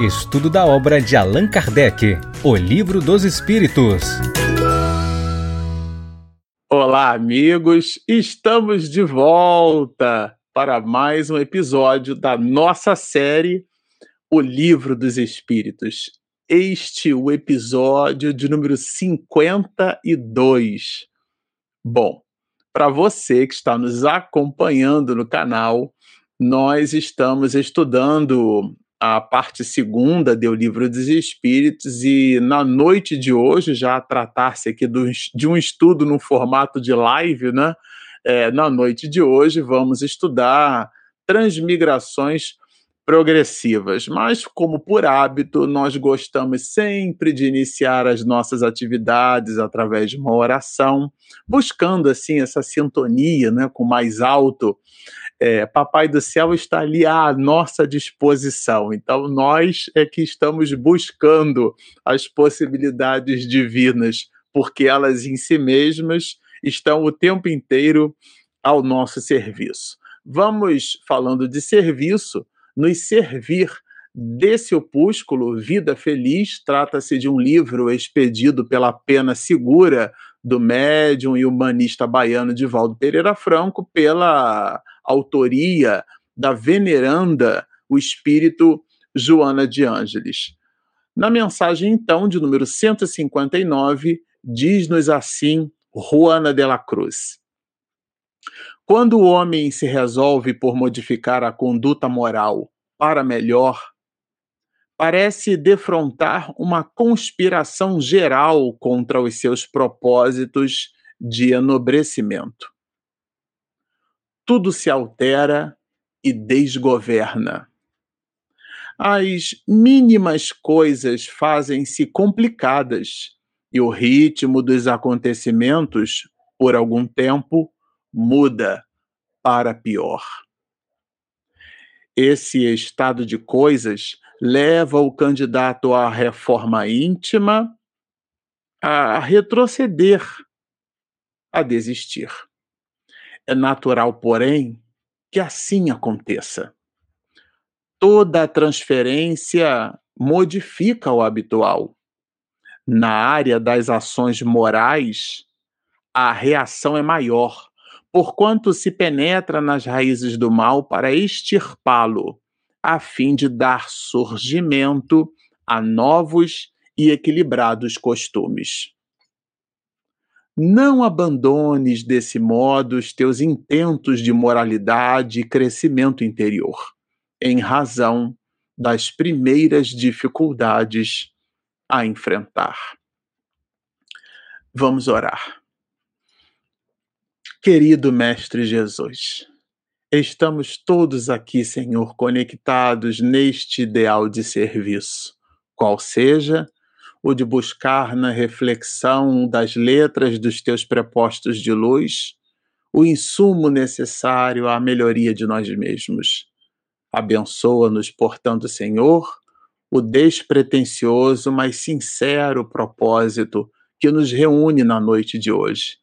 Estudo da obra de Allan Kardec, O Livro dos Espíritos. Olá, amigos! Estamos de volta para mais um episódio da nossa série O Livro dos Espíritos. Este é o episódio de número 52. Bom, para você que está nos acompanhando no canal, nós estamos estudando a parte segunda do Livro dos Espíritos e na noite de hoje, já tratar-se aqui do, de um estudo no formato de live, né? É, na noite de hoje vamos estudar transmigrações progressivas, mas como por hábito, nós gostamos sempre de iniciar as nossas atividades através de uma oração, buscando assim essa sintonia, né, com mais alto. É, Papai do céu está ali à nossa disposição. Então nós é que estamos buscando as possibilidades divinas, porque elas em si mesmas estão o tempo inteiro ao nosso serviço. Vamos falando de serviço, nos servir desse opúsculo, Vida Feliz. Trata-se de um livro expedido pela Pena Segura, do médium e humanista baiano Divaldo Pereira Franco, pela autoria da veneranda, o espírito Joana de Ângeles. Na mensagem, então, de número 159, diz-nos assim Juana de la Cruz. Quando o homem se resolve por modificar a conduta moral para melhor, parece defrontar uma conspiração geral contra os seus propósitos de enobrecimento. Tudo se altera e desgoverna. As mínimas coisas fazem-se complicadas e o ritmo dos acontecimentos, por algum tempo, muda para pior. Esse estado de coisas leva o candidato à reforma íntima a retroceder, a desistir. É natural, porém, que assim aconteça. Toda transferência modifica o habitual. Na área das ações morais, a reação é maior, porquanto se penetra nas raízes do mal para extirpá-lo, a fim de dar surgimento a novos e equilibrados costumes. Não abandones desse modo os teus intentos de moralidade e crescimento interior, em razão das primeiras dificuldades a enfrentar. Vamos orar. Querido Mestre Jesus, estamos todos aqui, Senhor, conectados neste ideal de serviço, qual seja o de buscar na reflexão das letras dos teus prepostos de luz o insumo necessário à melhoria de nós mesmos. Abençoa-nos, portanto, Senhor, o despretensioso, mas sincero propósito que nos reúne na noite de hoje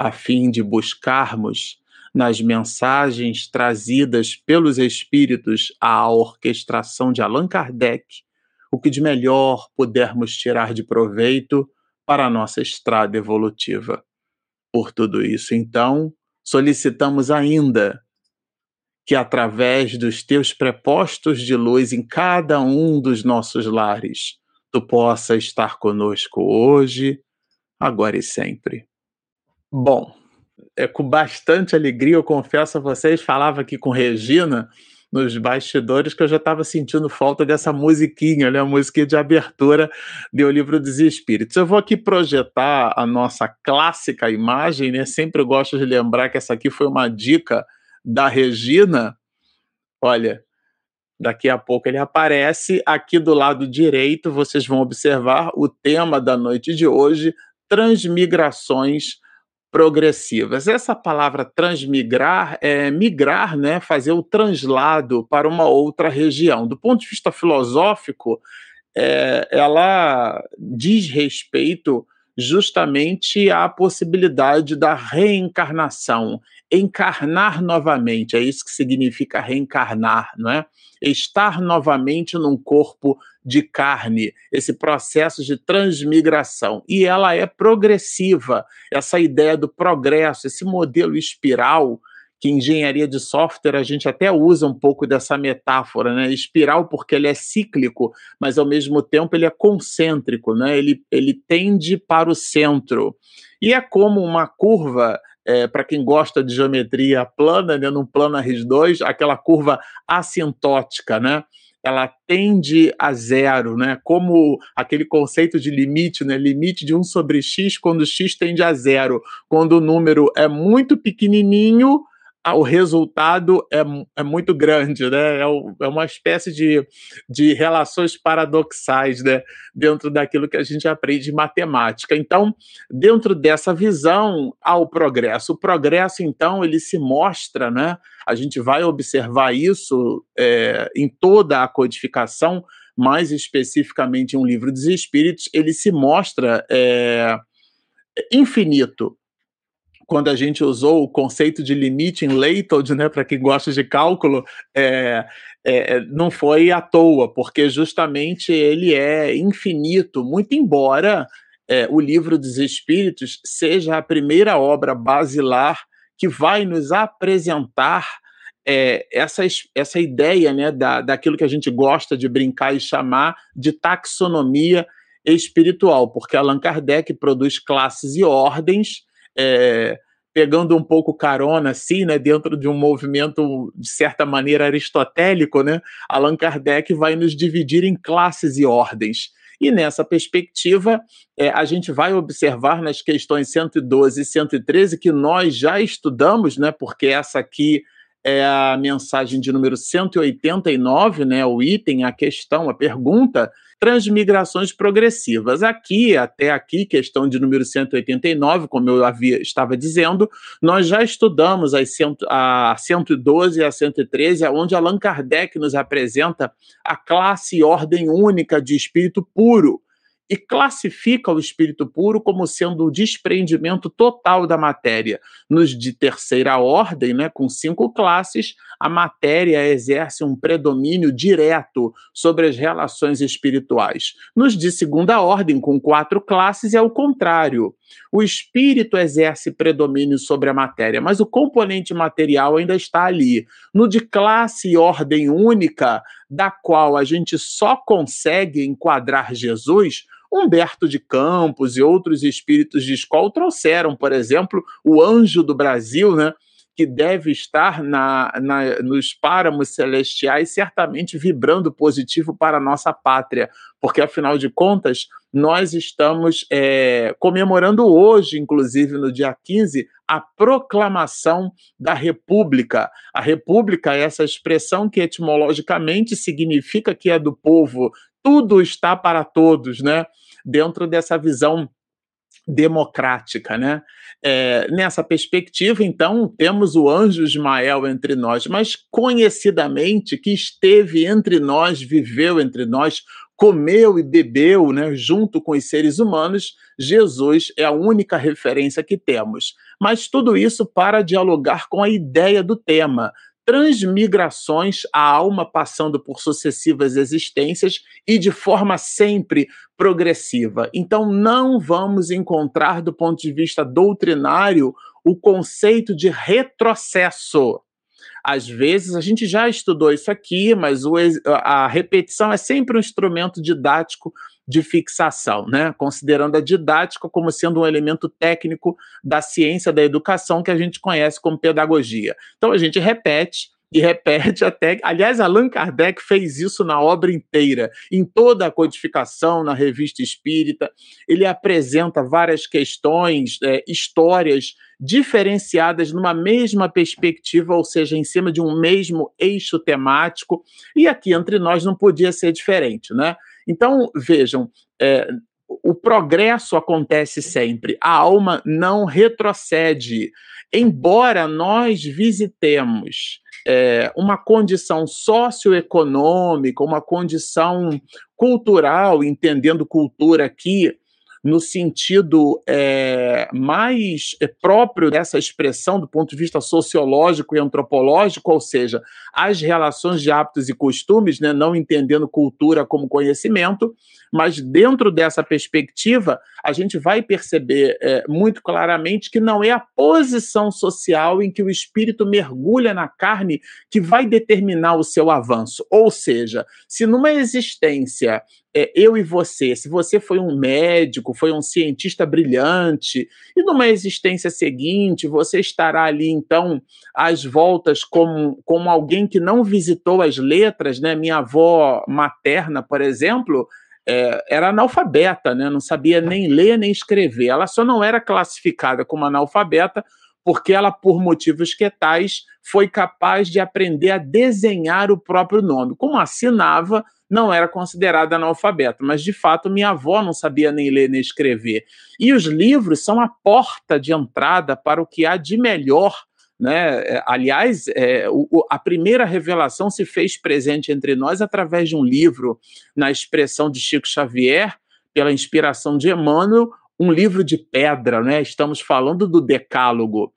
a fim de buscarmos nas mensagens trazidas pelos espíritos à orquestração de Allan Kardec o que de melhor pudermos tirar de proveito para a nossa estrada evolutiva. Por tudo isso, então, solicitamos ainda que, através dos teus prepostos de luz em cada um dos nossos lares, tu possa estar conosco hoje, agora e sempre. Bom, é com bastante alegria, eu confesso a vocês, falava aqui com Regina nos bastidores que eu já estava sentindo falta dessa musiquinha, né, a musiquinha de abertura do Livro dos Espíritos. Eu vou aqui projetar a nossa clássica imagem, né? Sempre gosto de lembrar que essa aqui foi uma dica da Regina. Olha, daqui a pouco ele aparece aqui do lado direito, vocês vão observar o tema da noite de hoje, transmigrações progressivas. Essa palavra transmigrar é migrar, né, fazer o translado para uma outra região. Do ponto de vista filosófico, é, ela diz respeito justamente a possibilidade da reencarnação, encarnar novamente, é isso que significa reencarnar, não é? Estar novamente num corpo de carne, esse processo de transmigração. E ela é progressiva, essa ideia do progresso, esse modelo espiral que engenharia de software a gente até usa um pouco dessa metáfora, né? Espiral porque ele é cíclico, mas ao mesmo tempo ele é concêntrico, né? Ele, ele tende para o centro. E é como uma curva, é, para quem gosta de geometria plana, né? num plano R2, aquela curva assintótica, né? ela tende a zero, né? Como aquele conceito de limite, né? Limite de 1 sobre x quando x tende a zero. Quando o número é muito pequenininho, o resultado é, é muito grande, né? É, é, uma espécie de, de relações paradoxais, né? Dentro daquilo que a gente aprende em matemática. Então, dentro dessa visão, há o progresso. O progresso, então, ele se mostra, né? A gente vai observar isso é, em toda a codificação, mais especificamente em um livro dos Espíritos, ele se mostra é, infinito quando a gente usou o conceito de limite em Leithold, né, para quem gosta de cálculo, é, é, não foi à toa, porque justamente ele é infinito, muito embora é, o livro dos Espíritos seja a primeira obra basilar que vai nos apresentar é, essa, essa ideia né, da, daquilo que a gente gosta de brincar e chamar de taxonomia espiritual, porque Allan Kardec produz classes e ordens é, pegando um pouco carona, assim, né, dentro de um movimento, de certa maneira, aristotélico, né, Allan Kardec vai nos dividir em classes e ordens. E nessa perspectiva, é, a gente vai observar nas questões 112 e 113 que nós já estudamos, né, porque essa aqui é a mensagem de número 189, né, o item, a questão, a pergunta, transmigrações progressivas. Aqui, até aqui, questão de número 189, como eu havia, estava dizendo, nós já estudamos as cento, a 112 e a 113, onde Allan Kardec nos apresenta a classe e ordem única de espírito puro, e classifica o espírito puro como sendo o desprendimento total da matéria. Nos de terceira ordem, né, com cinco classes, a matéria exerce um predomínio direto sobre as relações espirituais. Nos de segunda ordem, com quatro classes, é o contrário. O espírito exerce predomínio sobre a matéria, mas o componente material ainda está ali. No de classe e ordem única, da qual a gente só consegue enquadrar Jesus, Humberto de Campos e outros espíritos de escola trouxeram, por exemplo, o anjo do Brasil, né? que deve estar na, na, nos páramos celestiais, certamente vibrando positivo para a nossa pátria, porque afinal de contas, nós estamos é, comemorando hoje, inclusive no dia 15, a proclamação da República. A República é essa expressão que etimologicamente significa que é do povo, tudo está para todos, né? Dentro dessa visão democrática, né? É, nessa perspectiva, então, temos o anjo Ismael entre nós, mas conhecidamente que esteve entre nós, viveu entre nós, comeu e bebeu, né, junto com os seres humanos, Jesus é a única referência que temos. Mas tudo isso para dialogar com a ideia do tema, transmigrações, a alma passando por sucessivas existências e de forma sempre progressiva. Então, não vamos encontrar, do ponto de vista doutrinário, o conceito de retrocesso. Às vezes, a gente já estudou isso aqui, mas o, a repetição é sempre um instrumento didático de fixação, né? considerando a didática como sendo um elemento técnico da ciência da educação que a gente conhece como pedagogia. Então a gente repete e repete até. Aliás, Allan Kardec fez isso na obra inteira, em toda a codificação, na revista espírita. Ele apresenta várias questões, é, histórias diferenciadas numa mesma perspectiva, ou seja, em cima de um mesmo eixo temático. E aqui entre nós não podia ser diferente, né? Então, vejam, é, o progresso acontece sempre, a alma não retrocede. Embora nós visitemos é, uma condição socioeconômica, uma condição cultural, entendendo cultura aqui, no sentido é, mais é, próprio dessa expressão do ponto de vista sociológico e antropológico, ou seja, as relações de hábitos e costumes, né, não entendendo cultura como conhecimento, mas dentro dessa perspectiva, a gente vai perceber é, muito claramente que não é a posição social em que o espírito mergulha na carne que vai determinar o seu avanço. Ou seja, se numa existência é, eu e você, se você foi um médico, foi um cientista brilhante, e numa existência seguinte você estará ali, então, às voltas como, como alguém que não visitou as letras, né? Minha avó materna, por exemplo, é, era analfabeta, né? não sabia nem ler nem escrever. Ela só não era classificada como analfabeta porque ela, por motivos que tais, foi capaz de aprender a desenhar o próprio nome. Como assinava, não era considerada analfabeta, mas de fato minha avó não sabia nem ler nem escrever. E os livros são a porta de entrada para o que há de melhor né? É, aliás, é, o, a primeira revelação se fez presente entre nós através de um livro, na expressão de Chico Xavier, pela inspiração de Emmanuel, um livro de pedra, né? Estamos falando do Decálogo.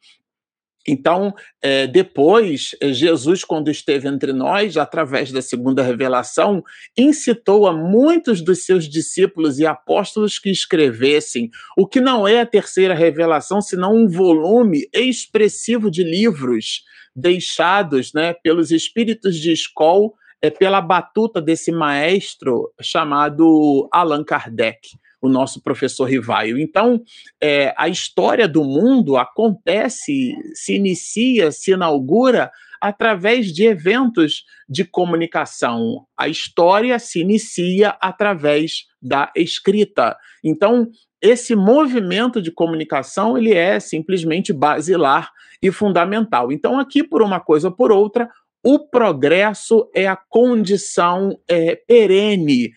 Então, é, depois, é, Jesus, quando esteve entre nós, através da segunda revelação, incitou a muitos dos seus discípulos e apóstolos que escrevessem o que não é a terceira revelação, senão um volume expressivo de livros deixados né, pelos espíritos de escola, é, pela batuta desse maestro chamado Allan Kardec o nosso professor Rivaio. Então, é, a história do mundo acontece, se inicia, se inaugura através de eventos de comunicação. A história se inicia através da escrita. Então, esse movimento de comunicação ele é simplesmente basilar e fundamental. Então, aqui por uma coisa ou por outra, o progresso é a condição é, perene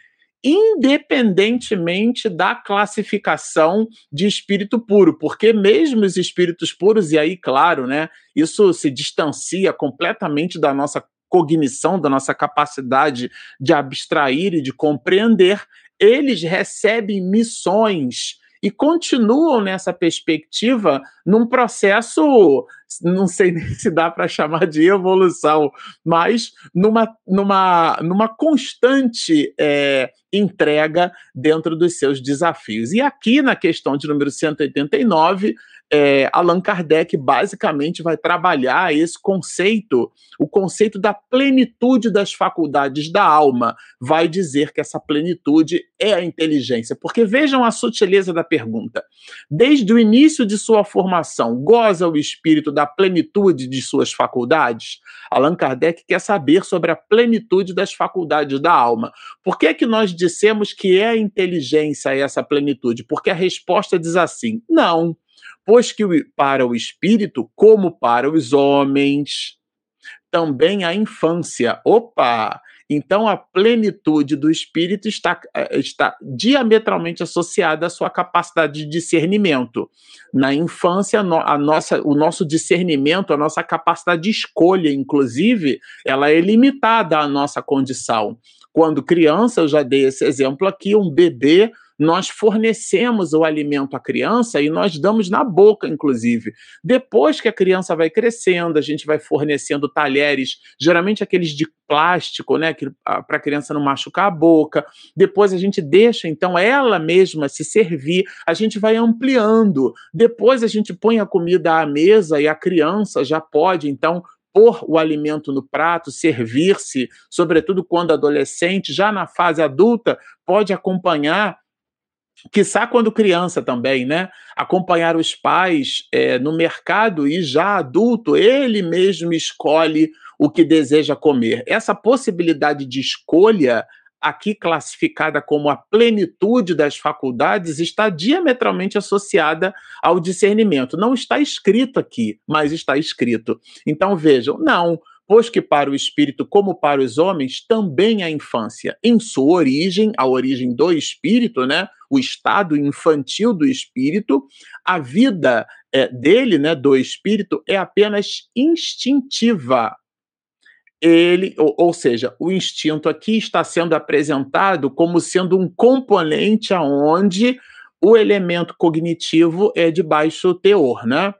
independentemente da classificação de espírito puro, porque mesmo os espíritos puros, e aí, claro, né, isso se distancia completamente da nossa cognição, da nossa capacidade de abstrair e de compreender, eles recebem missões e continuam nessa perspectiva num processo, não sei nem se dá para chamar de evolução, mas numa, numa, numa constante é, entrega dentro dos seus desafios. E aqui na questão de número 189, é, Allan Kardec basicamente vai trabalhar esse conceito, o conceito da plenitude das faculdades da alma. Vai dizer que essa plenitude é a inteligência. Porque vejam a sutileza da pergunta. Desde o início de sua formação, goza o espírito da plenitude de suas faculdades? Allan Kardec quer saber sobre a plenitude das faculdades da alma. Por que é que nós dissemos que é a inteligência essa plenitude? Porque a resposta diz assim: não pois que para o espírito, como para os homens, também a infância. Opa! Então, a plenitude do espírito está, eh, está diametralmente associada à sua capacidade de discernimento. Na infância, a nossa, o nosso discernimento, a nossa capacidade de escolha, inclusive, ela é limitada à nossa condição. Quando criança, eu já dei esse exemplo aqui, um bebê nós fornecemos o alimento à criança e nós damos na boca, inclusive. Depois que a criança vai crescendo, a gente vai fornecendo talheres, geralmente aqueles de plástico, né, para a criança não machucar a boca. Depois a gente deixa, então, ela mesma se servir, a gente vai ampliando. Depois a gente põe a comida à mesa e a criança já pode, então, pôr o alimento no prato, servir-se, sobretudo quando adolescente, já na fase adulta, pode acompanhar Quiçá quando criança também, né? Acompanhar os pais é, no mercado e já adulto, ele mesmo escolhe o que deseja comer. Essa possibilidade de escolha, aqui classificada como a plenitude das faculdades, está diametralmente associada ao discernimento. Não está escrito aqui, mas está escrito. Então vejam, não pois que para o espírito, como para os homens, também a infância, em sua origem, a origem do espírito, né, o estado infantil do espírito, a vida é, dele, né, do espírito, é apenas instintiva. Ele, ou, ou seja, o instinto aqui está sendo apresentado como sendo um componente aonde o elemento cognitivo é de baixo teor, né?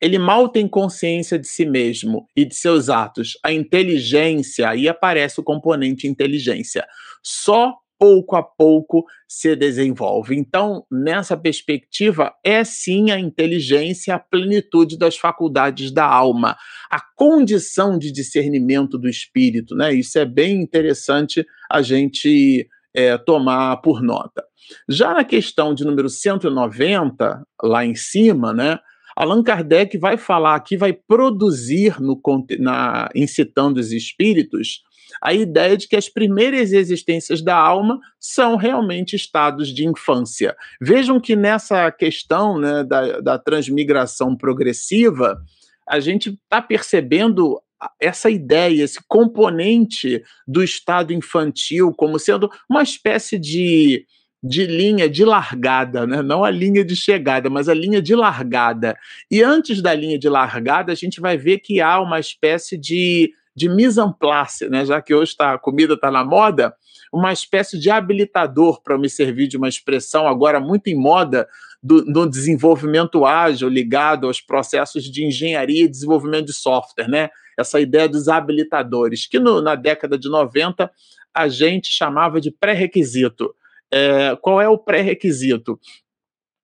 Ele mal tem consciência de si mesmo e de seus atos. A inteligência, aí aparece o componente inteligência. Só pouco a pouco se desenvolve. Então, nessa perspectiva, é sim a inteligência, a plenitude das faculdades da alma, a condição de discernimento do espírito, né? Isso é bem interessante a gente é, tomar por nota. Já na questão de número 190, lá em cima, né? Allan Kardec vai falar aqui, vai produzir no, na, incitando os espíritos a ideia de que as primeiras existências da alma são realmente estados de infância. Vejam que nessa questão né, da, da transmigração progressiva, a gente está percebendo essa ideia, esse componente do estado infantil como sendo uma espécie de, de linha de largada, né? não a linha de chegada, mas a linha de largada. E antes da linha de largada, a gente vai ver que há uma espécie de de mise en place, né? já que hoje tá, a comida está na moda, uma espécie de habilitador, para me servir de uma expressão agora muito em moda, do, do, desenvolvimento ágil ligado aos processos de engenharia e desenvolvimento de software, né? Essa ideia dos habilitadores, que no, na década de 90 a gente chamava de pré-requisito. É, qual é o pré-requisito?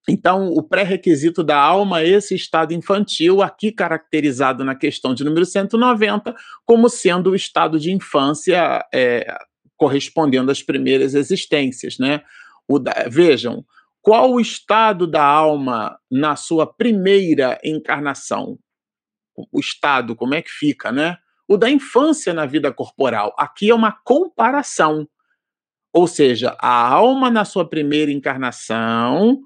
Então, o pré-requisito da alma é esse estado infantil, aqui caracterizado na questão de número 190, como sendo o estado de infância é, correspondendo às primeiras existências. Né? Da, vejam, qual o estado da alma na sua primeira encarnação? O estado, como é que fica, né? O da infância na vida corporal. Aqui é uma comparação. Ou seja, a alma na sua primeira encarnação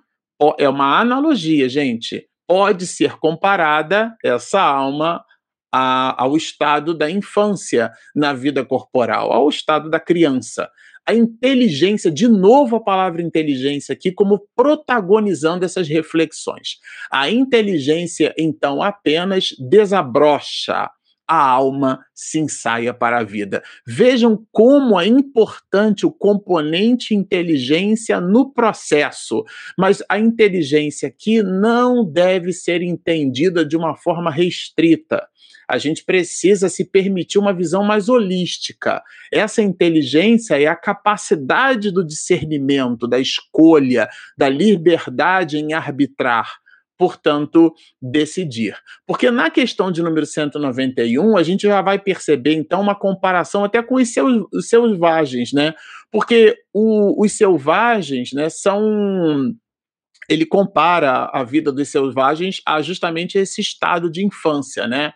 é uma analogia, gente. Pode ser comparada essa alma a, ao estado da infância na vida corporal, ao estado da criança. A inteligência, de novo a palavra inteligência aqui, como protagonizando essas reflexões. A inteligência, então, apenas desabrocha a alma se ensaia para a vida. Vejam como é importante o componente inteligência no processo, mas a inteligência aqui não deve ser entendida de uma forma restrita. A gente precisa se permitir uma visão mais holística. Essa inteligência é a capacidade do discernimento, da escolha, da liberdade em arbitrar portanto, decidir. Porque na questão de número 191, a gente já vai perceber, então, uma comparação até com os, seus, os selvagens, né? Porque o, os selvagens, né, são ele compara a vida dos selvagens a justamente esse estado de infância, né?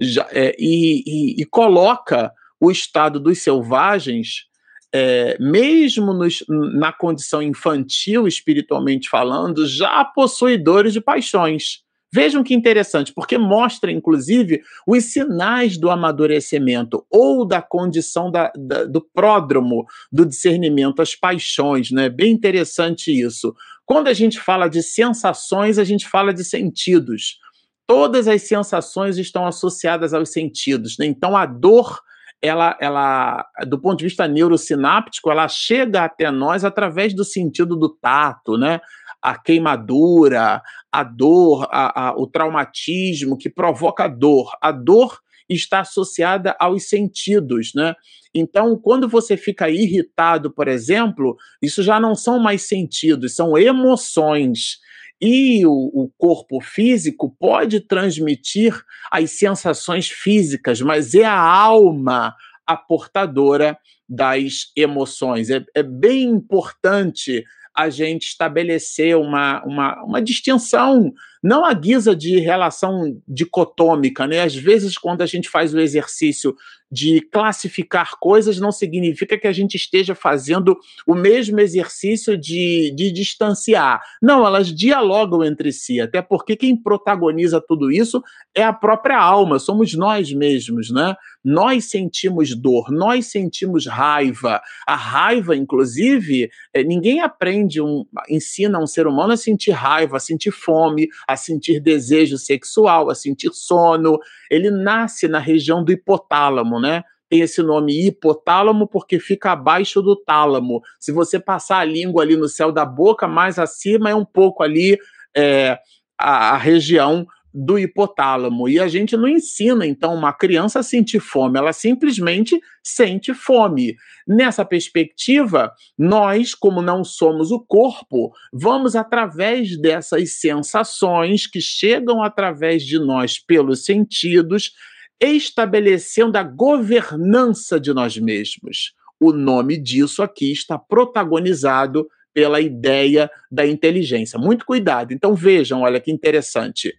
Já, é, e, e, e, coloca o estado dos selvagens é, mesmo nos, na condição infantil, espiritualmente falando, já possuidores de paixões. Vejam que interessante, porque mostra, inclusive, os sinais do amadurecimento ou da condição da, da, do pródromo do discernimento, as paixões, né? Bem interessante isso. Quando a gente fala de sensações, a gente fala de sentidos. Todas as sensações estão associadas aos sentidos, né? Então, a dor ela, ela, do ponto de vista neurosináptico, ela chega até nós através do sentido do tato, né? A queimadura, a dor, a, a, o traumatismo que provoca dor. A dor está associada aos sentidos, né? Então, quando você fica irritado, por exemplo, isso já não são mais sentidos, são emoções. E o, o, corpo físico pode transmitir as sensações físicas, mas é a alma a portadora das emoções. É, é bem importante a gente estabelecer uma, uma, uma distinção, não à guisa de relação dicotômica, né? Às vezes, quando a gente faz o exercício de classificar coisas, não significa que a gente esteja fazendo o mesmo exercício de, de distanciar. Não, elas dialogam entre si, até porque quem protagoniza tudo isso é a própria alma, somos nós mesmos, né? Nós sentimos dor, nós sentimos raiva. A raiva, inclusive, é, ninguém aprende, um, ensina um ser humano a sentir raiva, a sentir fome, a sentir desejo sexual, a sentir sono. Ele nasce na região do hipotálamo, né? tem esse nome hipotálamo porque fica abaixo do tálamo. Se você passar a língua ali no céu da boca, mais acima é um pouco ali é, a, a região do hipotálamo. E a gente não ensina, então, uma criança a sentir fome, ela simplesmente sente fome. Nessa perspectiva, nós, como não somos o corpo, vamos através dessas sensações que chegam através de nós pelos sentidos, estabelecendo a governança de nós mesmos. O nome disso aqui está protagonizado pela ideia da inteligência. Muito cuidado. Então vejam, olha que interessante.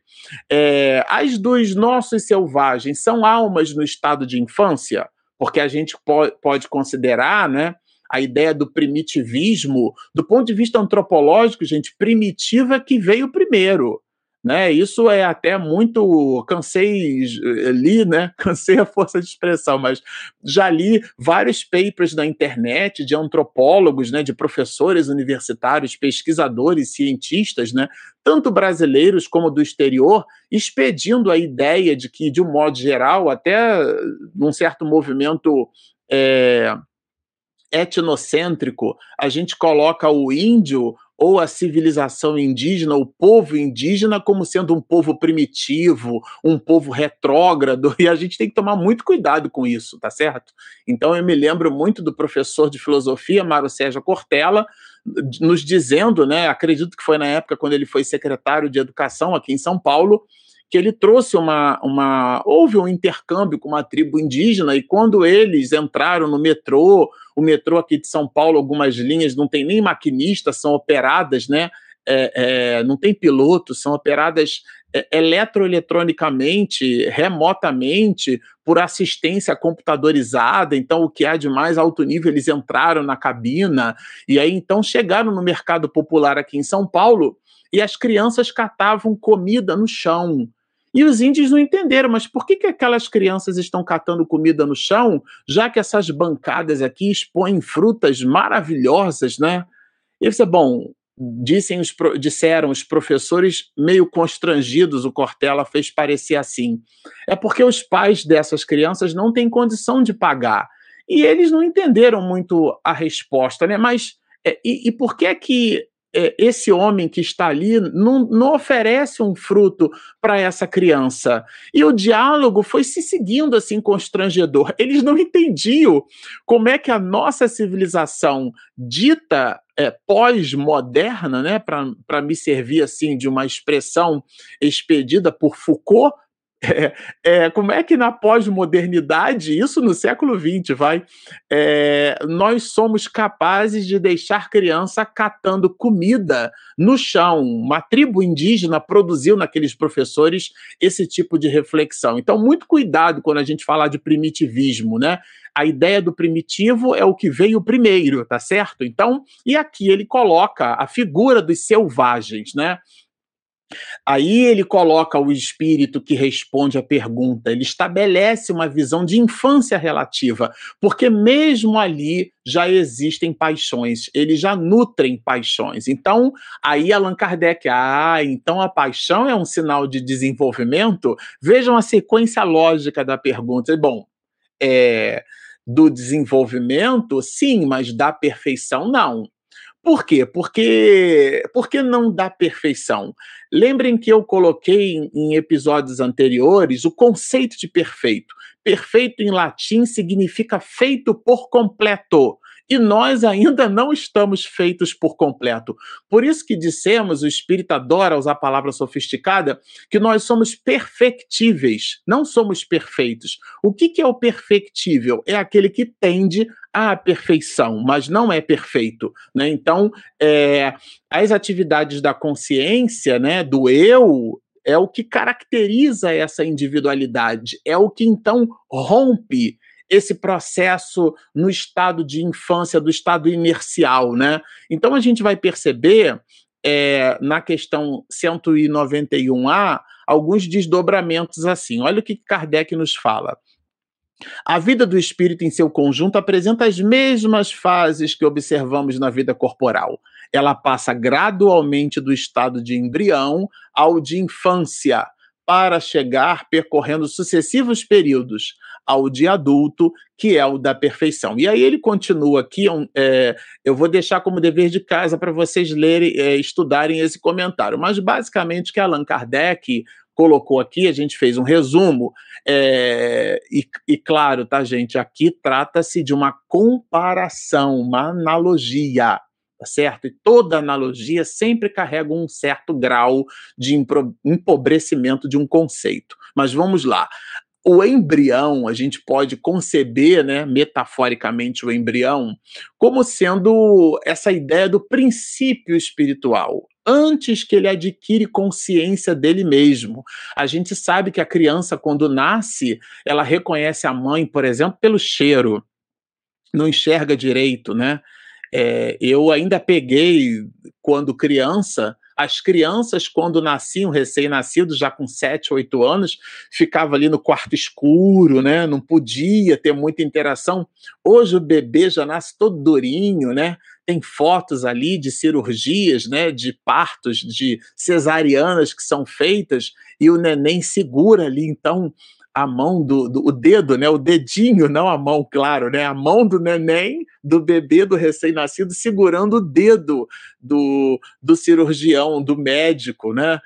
É, as dos nossos selvagens são almas no estado de infância, porque a gente po pode considerar, né? A ideia do primitivismo, do ponto de vista antropológico, gente, primitiva que veio primeiro né? Isso é até muito cansei eh, li, né? Cansei a força de expressão, mas já li vários papers na internet de antropólogos, né, de professores universitários, pesquisadores, cientistas, né, tanto brasileiros como do exterior, expedindo a ideia de que, de um modo geral, até num certo movimento é, etnocêntrico, a gente coloca o índio ou a civilização indígena, o povo indígena, como sendo um povo primitivo, um povo retrógrado, e a gente tem que tomar muito cuidado com isso, tá certo? Então eu me lembro muito do professor de filosofia, Mário Sérgio Cortella, nos dizendo, né, acredito que foi na época quando ele foi secretário de educação aqui em São Paulo, que ele trouxe uma, uma. Houve um intercâmbio com uma tribo indígena, e quando eles entraram no metrô, o metrô aqui de São Paulo, algumas linhas não tem nem maquinista, são operadas, né? É, é, não tem piloto, são operadas é, eletroeletronicamente, remotamente, por assistência computadorizada. Então, o que há de mais alto nível, eles entraram na cabina, e aí então chegaram no mercado popular aqui em São Paulo e as crianças catavam comida no chão. E os índios não entenderam, mas por que, que aquelas crianças estão catando comida no chão, já que essas bancadas aqui expõem frutas maravilhosas, né? E você, bom, dissem os, disseram os professores meio constrangidos, o Cortella fez parecer assim. É porque os pais dessas crianças não têm condição de pagar. E eles não entenderam muito a resposta, né? Mas é, e, e por que que é, esse homem que está ali não, não oferece um fruto para essa criança. E o diálogo foi se seguindo assim constrangedor. Eles não entendiam como é que a nossa civilização dita é, pós-moderna, né, para me servir assim de uma expressão expedida por Foucault, é, é, como é que na pós-modernidade, isso no século XX, vai, é, nós somos capazes de deixar criança catando comida no chão? Uma tribo indígena produziu naqueles professores esse tipo de reflexão. Então, muito cuidado quando a gente falar de primitivismo, né? A ideia do primitivo é o que veio primeiro, tá certo? Então, e aqui ele coloca a figura dos selvagens, né? Aí ele coloca o espírito que responde à pergunta, ele estabelece uma visão de infância relativa, porque mesmo ali já existem paixões, eles já nutrem paixões. Então, aí Allan Kardec, ah, então a paixão é um sinal de desenvolvimento? Vejam a sequência lógica da pergunta. Bom, é, do desenvolvimento, sim, mas da perfeição, não. Por quê? Porque, porque não dá perfeição. Lembrem que eu coloquei em, episódios anteriores o conceito de perfeito. Perfeito em latim significa feito por completo e nós ainda não estamos feitos por completo. Por isso que dissemos, o espírito adora usar a palavra sofisticada, que nós somos perfectíveis, não somos perfeitos. O que, que é o perfectível? É aquele que tende à perfeição, mas não é perfeito. Né? Então, é, as atividades da consciência, né, do eu, é o que caracteriza essa individualidade, é o que então rompe esse processo no estado de infância, do estado inercial, né? Então a gente vai perceber é, na questão 191A alguns desdobramentos assim. Olha o que Kardec nos fala. A vida do espírito em seu conjunto apresenta as mesmas fases que observamos na vida corporal. Ela passa gradualmente do estado de embrião ao de infância, para chegar percorrendo sucessivos períodos ao dia adulto, que é o da perfeição. E aí ele continua aqui, é, eu vou deixar como dever de casa para vocês lerem, é, estudarem esse comentário, mas basicamente que Allan Kardec colocou aqui, a gente fez um resumo, é, e, e, claro, tá, gente, aqui trata-se de uma comparação, uma analogia, tá certo? E toda analogia sempre carrega um certo grau de empobrecimento de um conceito. Mas vamos lá. O embrião, a gente pode conceber, né, metaforicamente, o embrião como sendo essa ideia do princípio espiritual antes que ele adquire consciência dele mesmo. A gente sabe que a criança, quando nasce, ela reconhece a mãe, por exemplo, pelo cheiro, não enxerga direito, né? É, eu ainda peguei, quando criança, as crianças, quando nasciam, recém-nascidos, já com 7, 8 anos, ficava ali no quarto escuro, né? Não podia ter muita interação. Hoje o bebê já nasce todo durinho, né? Tem fotos ali de cirurgias, né? De partos, de cesarianas que são feitas e o neném segura ali. Então, a mão do, do, o dedo, né? O dedinho, não a mão, claro, né? A mão do neném, do bebê, do recém-nascido, segurando o dedo do, do cirurgião, do médico, né?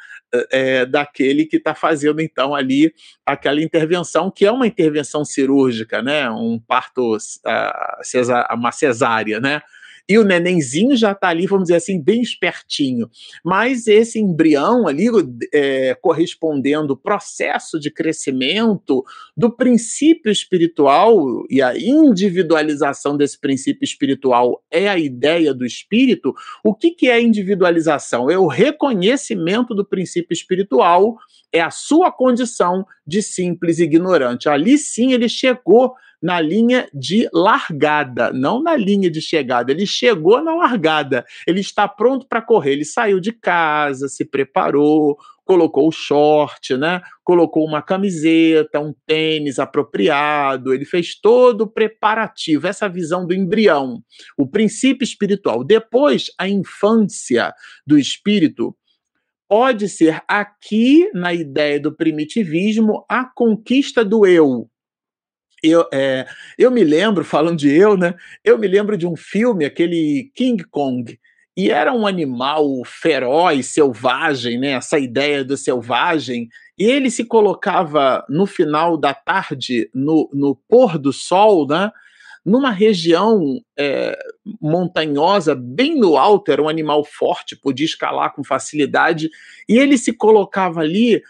É, daquele que está fazendo então ali aquela intervenção que é uma intervenção cirúrgica, né? Um parto, uh, uma cesárea, né? E o nenenzinho já está ali, vamos dizer assim, bem espertinho. Mas esse embrião ali, é, correspondendo ao processo de crescimento do princípio espiritual e a individualização desse princípio espiritual é a ideia do espírito, o que, que é individualização? É o reconhecimento do princípio espiritual, é a sua condição de simples ignorante. Ali sim ele chegou na linha de largada, não na linha de chegada. Ele chegou na largada, ele está pronto para correr. Ele saiu de casa, se preparou, colocou o short, né? Colocou uma camiseta, um tênis apropriado, ele fez todo o preparativo, essa visão do embrião, o princípio espiritual. Depois, a infância do espírito pode ser aqui na ideia do primitivismo a conquista do eu, eu, é, eu me lembro, falando de eu, né? Eu me lembro de um filme, aquele King Kong, e era um animal feroz, selvagem, né? Essa ideia do selvagem. E ele se colocava no final da tarde, no, no pôr do sol, né? Numa região é, montanhosa, bem no alto, era um animal forte, podia escalar com facilidade, e ele se colocava ali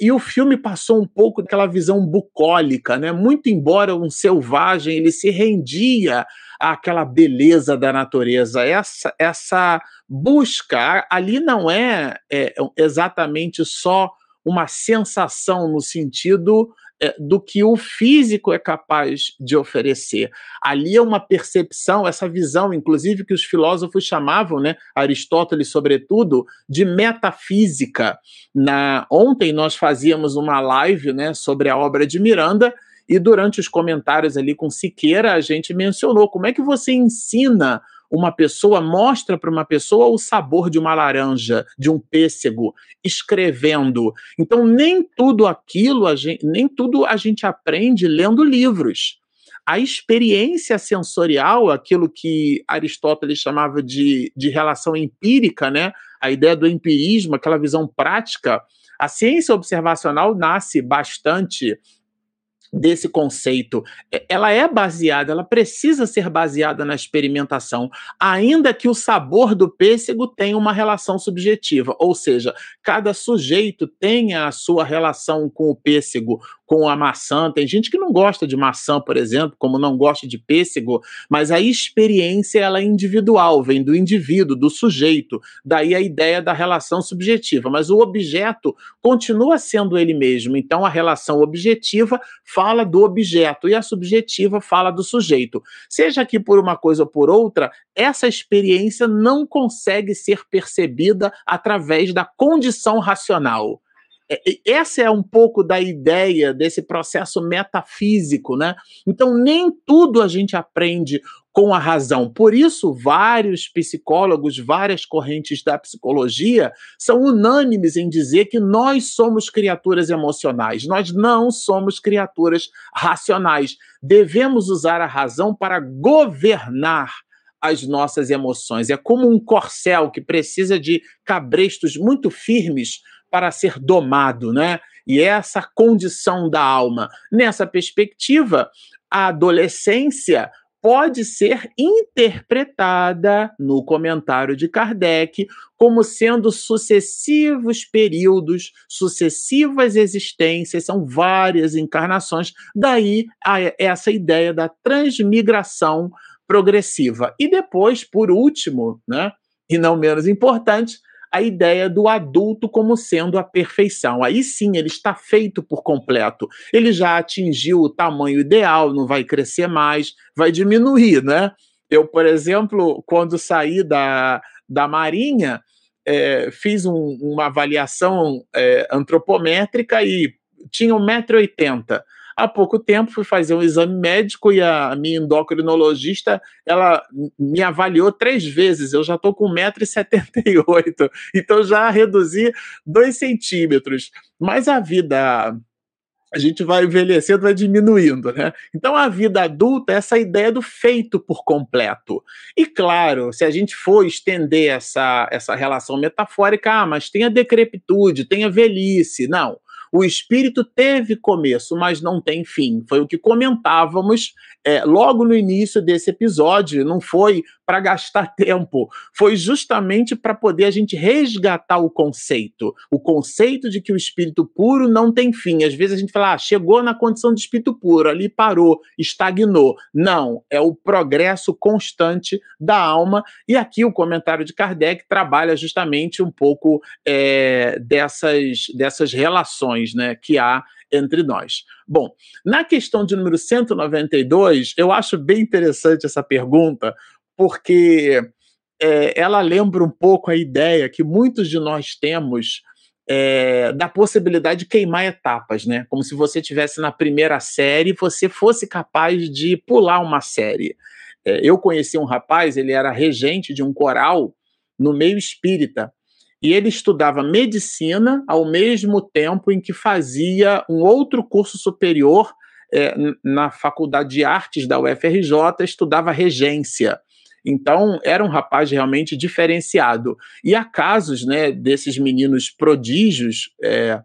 e o filme passou um pouco daquela visão bucólica, né? Muito embora um selvagem, ele se rendia àquela beleza da natureza. Essa, essa busca ali não é, é exatamente só uma sensação no sentido é, do que o físico é capaz de oferecer. Ali é uma percepção, essa visão, inclusive, que os filósofos chamavam, né, Aristóteles, sobretudo, de metafísica. Na, ontem nós fazíamos uma live né, sobre a obra de Miranda. E durante os comentários ali com Siqueira, a gente mencionou como é que você ensina uma pessoa mostra para uma pessoa o sabor de uma laranja, de um pêssego, escrevendo. Então nem tudo aquilo, gente, nem tudo a gente aprende lendo livros. A experiência sensorial, aquilo que Aristóteles chamava de, de relação empírica, né? a ideia do empirismo, aquela visão prática, a ciência observacional nasce bastante desse conceito, é, ela é baseada, ela precisa ser baseada na experimentação, ainda que o sabor do pêssego tenha uma relação subjetiva, ou seja, cada sujeito tenha a sua relação com o pêssego, com a maçã. Tem gente que não gosta de maçã, por exemplo, como não gosta de pêssego, mas a experiência ela é individual, vem do indivíduo, do sujeito. Daí a ideia da relação subjetiva, mas o objeto continua sendo ele mesmo. Então a relação objetiva fala do objeto e a subjetiva fala do sujeito. Seja que por uma coisa ou por outra, essa experiência não consegue ser percebida através da condição racional essa é um pouco da ideia desse processo metafísico, né? Então, nem tudo a gente aprende com a razão. Por isso, vários psicólogos, várias correntes da psicologia são unânimes em dizer que nós somos criaturas emocionais, nós não somos criaturas racionais. Devemos usar a razão para governar as nossas emoções. É como um corcel que precisa de cabrestos muito firmes para ser domado, né? E é essa condição da alma. Nessa perspectiva, a adolescência pode ser interpretada no comentário de Kardec como sendo sucessivos períodos, sucessivas existências, são várias encarnações, daí a, essa ideia da transmigração progressiva. E depois, por último, né, e não menos importante, a ideia do adulto como sendo a perfeição. Aí sim, ele está feito por completo. Ele já atingiu o tamanho ideal, não vai crescer mais, vai diminuir, né? Eu, por exemplo, quando saí da, da Marinha, é, fiz um, uma avaliação é, antropométrica e tinha 1,80m. Há pouco tempo fui fazer um exame médico e a minha endocrinologista ela me avaliou três vezes. Eu já estou com 1,78m, então já reduzi dois centímetros. Mas a vida a gente vai envelhecendo, vai diminuindo, né? Então a vida adulta é essa ideia do feito por completo. E claro, se a gente for estender essa, essa relação metafórica, ah, mas tem a decrepitude, tem a velhice. Não. O espírito teve começo, mas não tem fim. Foi o que comentávamos é, logo no início desse episódio. Não foi para gastar tempo, foi justamente para poder a gente resgatar o conceito. O conceito de que o espírito puro não tem fim. Às vezes a gente fala, ah, chegou na condição de espírito puro, ali parou, estagnou. Não, é o progresso constante da alma. E aqui o comentário de Kardec trabalha justamente um pouco é, dessas, dessas relações né, que há entre nós. Bom, na questão de número 192, eu acho bem interessante essa pergunta, porque é, ela lembra um pouco a ideia que muitos de nós temos é, da possibilidade de queimar etapas, né? Como se você tivesse na primeira série você fosse capaz de pular uma série. É, eu conheci um rapaz, ele era regente de um coral no meio espírita e ele estudava medicina ao mesmo tempo em que fazia um outro curso superior é, na Faculdade de Artes da UFRJ, estudava regência. Então, era um rapaz realmente diferenciado. E há casos né, desses meninos prodígios é,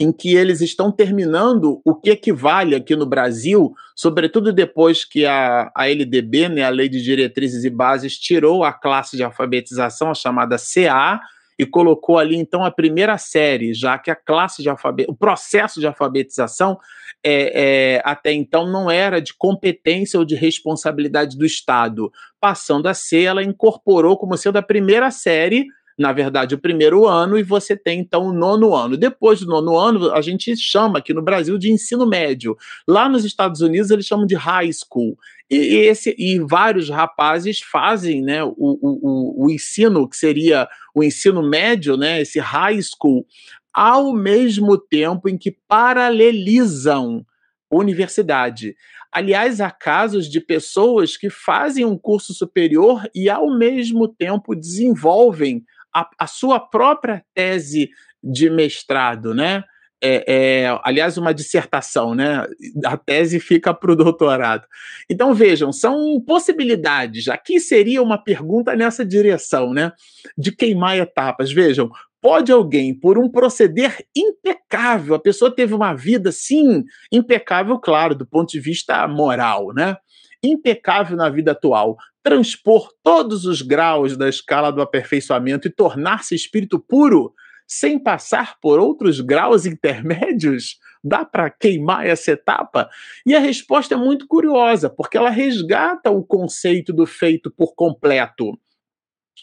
em que eles estão terminando o que equivale aqui no Brasil, sobretudo depois que a, a LDB, né, a Lei de Diretrizes e Bases, tirou a classe de alfabetização, a chamada CA, e colocou ali então a primeira série, já que a classe de alfabetização, o processo de alfabetização é, é, até então não era de competência ou de responsabilidade do Estado. Passando a ser, ela incorporou como sendo a primeira série na verdade, o primeiro ano, e você tem então o nono ano. Depois do nono ano, a gente chama aqui no Brasil de ensino médio. Lá nos Estados Unidos, eles chamam de high school. E, esse, e vários rapazes fazem né, o, o, o ensino, que seria o ensino médio, né, esse high school, ao mesmo tempo em que paralelizam universidade. Aliás, há casos de pessoas que fazem um curso superior e, ao mesmo tempo, desenvolvem a, a sua própria tese de mestrado, né? É, é, aliás, uma dissertação, né? A tese fica para o doutorado. Então, vejam, são possibilidades. Aqui seria uma pergunta nessa direção, né? De queimar etapas. Vejam, pode alguém, por um proceder impecável, a pessoa teve uma vida, sim, impecável, claro, do ponto de vista moral, né? Impecável na vida atual, transpor todos os graus da escala do aperfeiçoamento e tornar-se espírito puro sem passar por outros graus intermédios? Dá para queimar essa etapa? E a resposta é muito curiosa, porque ela resgata o conceito do feito por completo.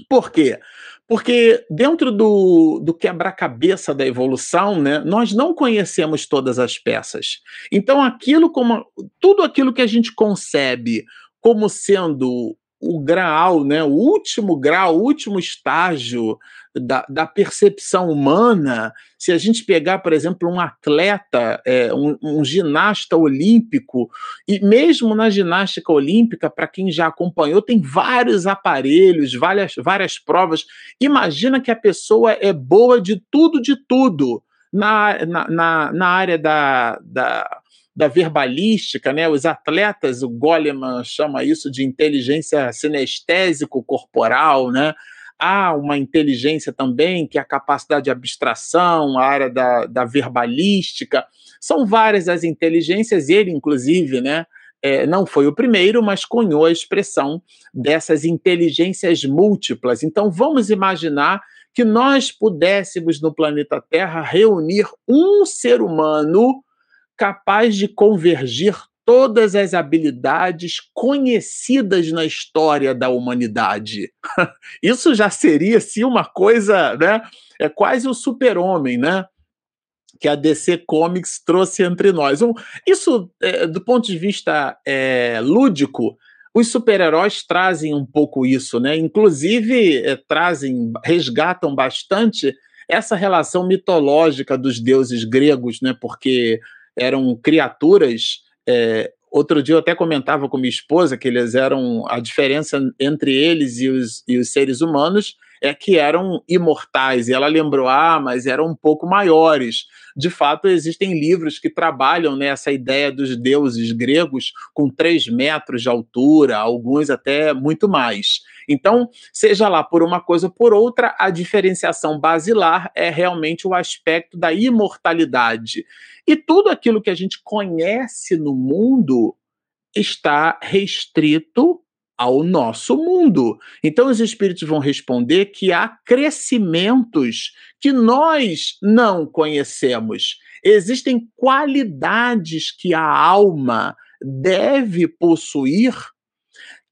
Por quê? Porque dentro do, do quebra-cabeça da evolução, né, nós não conhecemos todas as peças. Então, aquilo como tudo aquilo que a gente concebe como sendo o grau, né, o último grau, o último estágio da, da, percepção humana, se a gente pegar, por exemplo, um atleta, é, um, um, ginasta olímpico, e mesmo na ginástica olímpica, para quem já acompanhou, tem vários aparelhos, várias, várias provas. Imagina que a pessoa é boa de tudo, de tudo. Na, na, na, na área da, da da verbalística, né? Os atletas, o Goleman chama isso de inteligência sinestésico-corporal, né? Há uma inteligência também, que é a capacidade de abstração, a área da, da verbalística. São várias as inteligências, ele, inclusive, né? É, não foi o primeiro, mas cunhou a expressão dessas inteligências múltiplas. Então, vamos imaginar que nós pudéssemos no planeta Terra reunir um ser humano capaz de convergir todas as habilidades conhecidas na história da humanidade. Isso já seria sim uma coisa, né? É quase o super-homem, né? Que a DC Comics trouxe entre nós. Um, isso, é, do ponto de vista é, lúdico, os super-heróis trazem um pouco isso, né? Inclusive, é, trazem, resgatam bastante essa relação mitológica dos deuses gregos, né? Porque eram criaturas. É, outro dia eu até comentava com minha esposa que eles eram. A diferença entre eles e os, e os seres humanos é que eram imortais. E ela lembrou, ah, mas eram um pouco maiores. De fato, existem livros que trabalham nessa ideia dos deuses gregos com três metros de altura, alguns até muito mais. Então, seja lá por uma coisa ou por outra, a diferenciação basilar é realmente o aspecto da imortalidade. E tudo aquilo que a gente conhece no mundo está restrito ao nosso mundo. Então, os espíritos vão responder que há crescimentos que nós não conhecemos. Existem qualidades que a alma deve possuir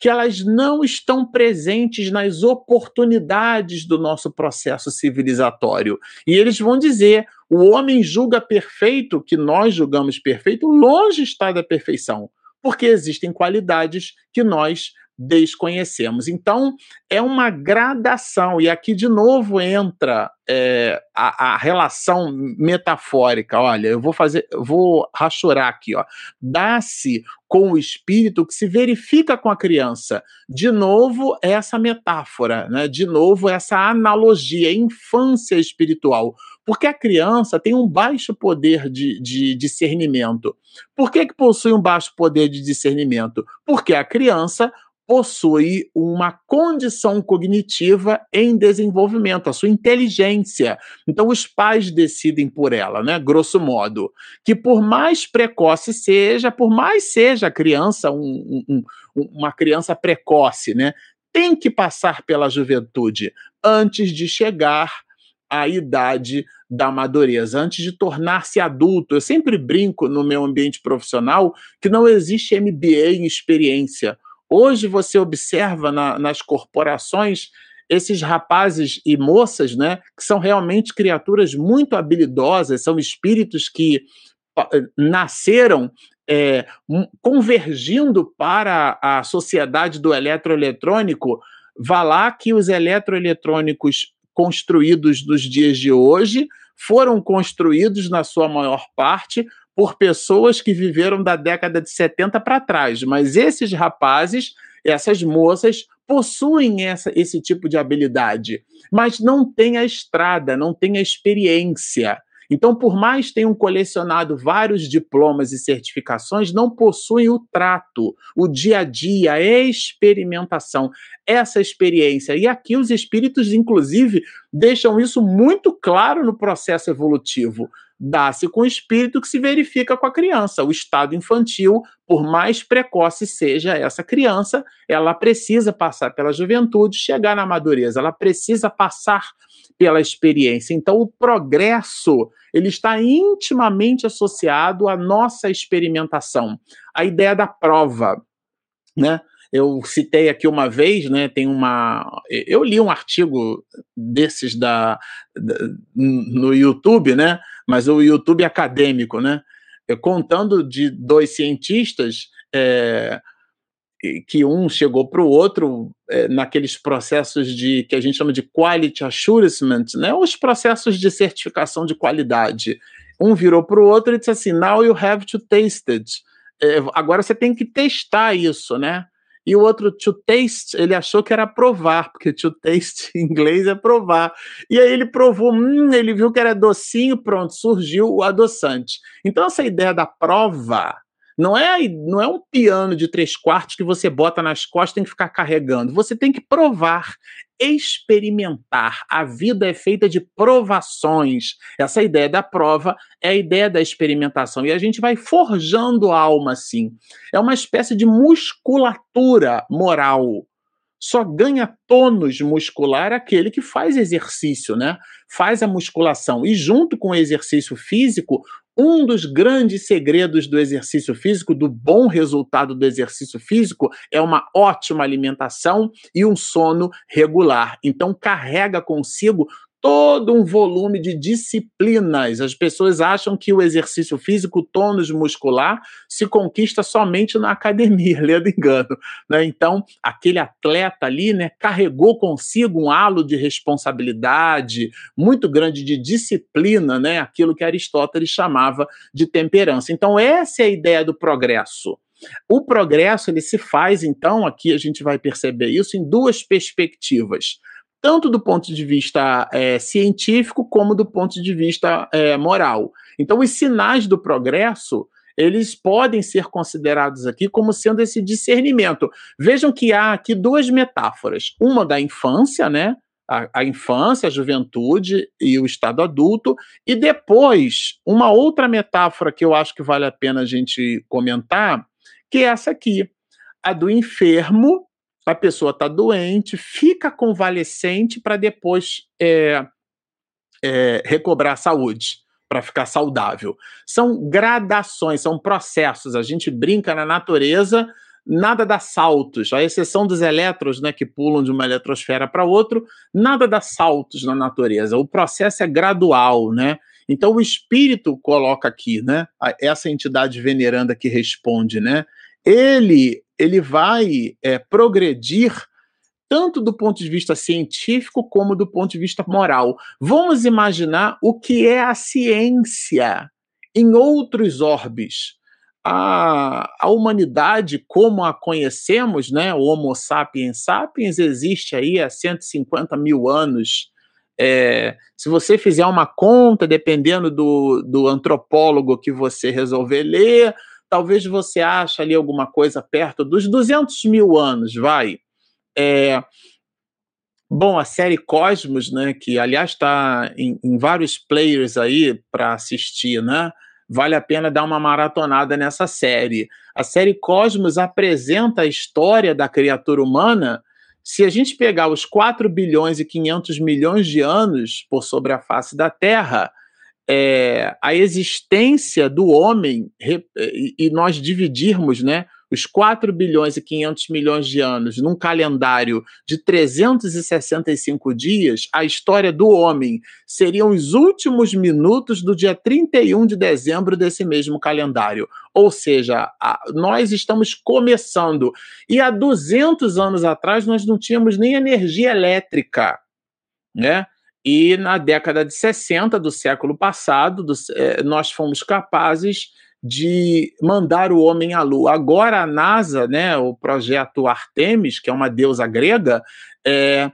que elas não estão presentes nas oportunidades do nosso processo civilizatório. E eles vão dizer: o homem julga perfeito, que nós julgamos perfeito, longe está da perfeição, porque existem qualidades que nós desconhecemos. Então, é uma gradação, e aqui de novo entra é, a, a, relação metafórica. Olha, eu vou fazer, vou rachurar aqui, ó. Dá-se com o espírito que se verifica com a criança. De novo, essa metáfora, né? de novo, essa analogia, infância espiritual. Porque a criança tem um baixo poder de, de discernimento. Por que, que possui um baixo poder de discernimento? Porque a criança possui uma condição cognitiva em desenvolvimento, a sua inteligência. Então, os pais decidem por ela, né? Grosso modo. Que por mais precoce seja, por mais seja a criança um, um, uma criança precoce, né? Tem que passar pela juventude antes de chegar à idade da madureza, antes de tornar-se adulto. Eu sempre brinco no meu ambiente profissional que não existe MBA em experiência Hoje você observa na, nas corporações esses rapazes e moças, né, que são realmente criaturas muito habilidosas, são espíritos que nasceram é, convergindo para a sociedade do eletroeletrônico. Vá lá que os eletroeletrônicos construídos dos dias de hoje foram construídos, na sua maior parte, por pessoas que viveram da década de 70 para trás, mas esses rapazes, essas moças, possuem essa, esse tipo de habilidade, mas não têm a estrada, não têm a experiência. Então, por mais tenham colecionado vários diplomas e certificações, não possuem o trato, o dia a dia, a experimentação, essa experiência. E aqui os espíritos, inclusive, deixam isso muito claro no processo evolutivo dá-se com o espírito que se verifica com a criança. O estado infantil, por mais precoce seja essa criança, ela precisa passar pela juventude, chegar na madureza, ela precisa passar pela experiência. Então, o progresso ele está intimamente associado à nossa experimentação. A ideia da prova, né? Eu citei aqui uma vez, né? Tem uma. Eu li um artigo desses da, da no YouTube, né? Mas o YouTube acadêmico, né? Contando de dois cientistas é, que um chegou para o outro é, naqueles processos de que a gente chama de quality assurance, né? Os processos de certificação de qualidade. Um virou para o outro e disse assim: "Now you have to taste it". É, agora você tem que testar isso, né? E o outro to taste, ele achou que era provar, porque to taste em inglês é provar. E aí ele provou, hum, ele viu que era docinho, pronto, surgiu o adoçante. Então essa ideia da prova não é, não é um piano de três quartos que você bota nas costas e tem que ficar carregando. Você tem que provar, experimentar. A vida é feita de provações. Essa ideia da prova é a ideia da experimentação. E a gente vai forjando a alma assim. É uma espécie de musculatura moral só ganha tônus muscular aquele que faz exercício, né? Faz a musculação. E junto com o exercício físico, um dos grandes segredos do exercício físico, do bom resultado do exercício físico, é uma ótima alimentação e um sono regular. Então, carrega consigo todo um volume de disciplinas. As pessoas acham que o exercício físico, o tônus muscular, se conquista somente na academia, lendo engano. Né? Então, aquele atleta ali né, carregou consigo um halo de responsabilidade muito grande de disciplina, né, aquilo que Aristóteles chamava de temperança. Então, essa é a ideia do progresso. O progresso ele se faz, então, aqui a gente vai perceber isso em duas perspectivas tanto do ponto de vista é, científico como do ponto de vista é, moral. Então, os sinais do progresso eles podem ser considerados aqui como sendo esse discernimento. Vejam que há aqui duas metáforas: uma da infância, né? A, a, infância, a juventude e o estado adulto, e depois uma outra metáfora que eu acho que vale a pena a gente comentar, que é essa aqui, a do enfermo a pessoa está doente, fica convalescente para depois é, é, recobrar a saúde, para ficar saudável. São gradações, são processos. A gente brinca na natureza, nada dá saltos, à exceção dos elétrons né, que pulam de uma eletrosfera para outra, nada dá saltos na natureza. O processo é gradual, né? Então o espírito coloca aqui, né? Essa entidade veneranda que responde, né? Ele ele vai é, progredir tanto do ponto de vista científico como do ponto de vista moral. Vamos imaginar o que é a ciência em outros orbes. A, a humanidade, como a conhecemos, né, o Homo sapiens sapiens, existe aí há 150 mil anos. É, se você fizer uma conta, dependendo do, do antropólogo que você resolver ler, talvez você ache ali alguma coisa perto dos 200 mil anos, vai. É, bom, a série Cosmos, né, que aliás está em, em, vários players aí para assistir, né? Vale a pena dar uma maratonada nessa série. A série Cosmos apresenta a história da criatura humana. Se a gente pegar os 4 bilhões e 500 milhões de anos por sobre a face da Terra, é, a existência do homem e nós dividirmos né, os 4 bilhões e 500 milhões de anos num calendário de 365 dias, a história do homem seriam os últimos minutos do dia 31 de dezembro desse mesmo calendário. Ou seja, a, nós estamos começando. E há 200 anos atrás nós não tínhamos nem energia elétrica. Né? E na década de 60 do século passado, do, é, nós fomos capazes de mandar o homem à Lua. Agora a NASA, né, o projeto Artemis, que é uma deusa grega, é,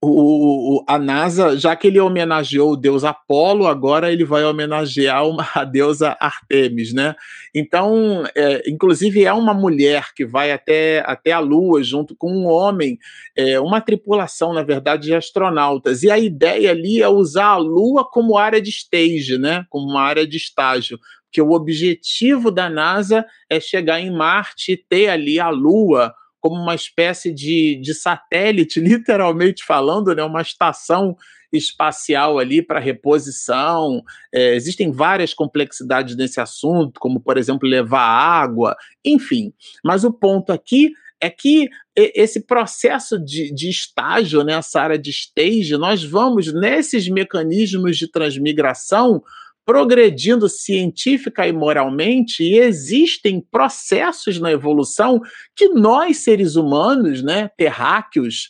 o, a NASA, já que ele homenageou o deus Apolo, agora ele vai homenagear uma, a deusa Artemis, né? Então, é, inclusive é uma mulher que vai até, até a Lua junto com um homem, é, uma tripulação, na verdade, de astronautas. E a ideia ali é usar a Lua como área de stage, né? Como uma área de estágio. Porque o objetivo da NASA é chegar em Marte e ter ali a Lua como uma espécie de, de satélite, literalmente falando, né, uma estação espacial ali para reposição. É, existem várias complexidades nesse assunto, como, por exemplo, levar água, enfim. Mas o ponto aqui é que esse processo de, de estágio, né, essa área de stage, nós vamos nesses mecanismos de transmigração progredindo científica e moralmente, e existem processos na evolução que nós, seres humanos, né, terráqueos,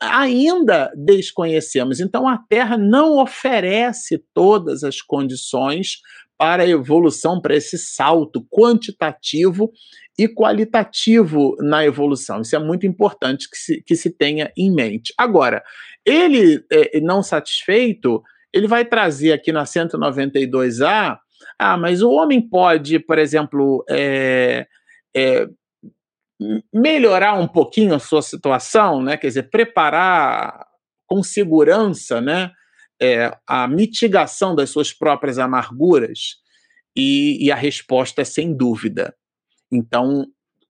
ainda desconhecemos. Então, a Terra não oferece todas as condições para a evolução, para esse salto quantitativo e qualitativo na evolução. Isso é muito importante que se, que se tenha em mente. Agora, ele, é, não satisfeito, ele vai trazer aqui na 192A, ah, mas o homem pode, por exemplo, é, é, melhorar um pouquinho a sua situação, né? quer dizer, preparar com segurança né? É, a mitigação das suas próprias amarguras, e, e a resposta é sem dúvida. Então,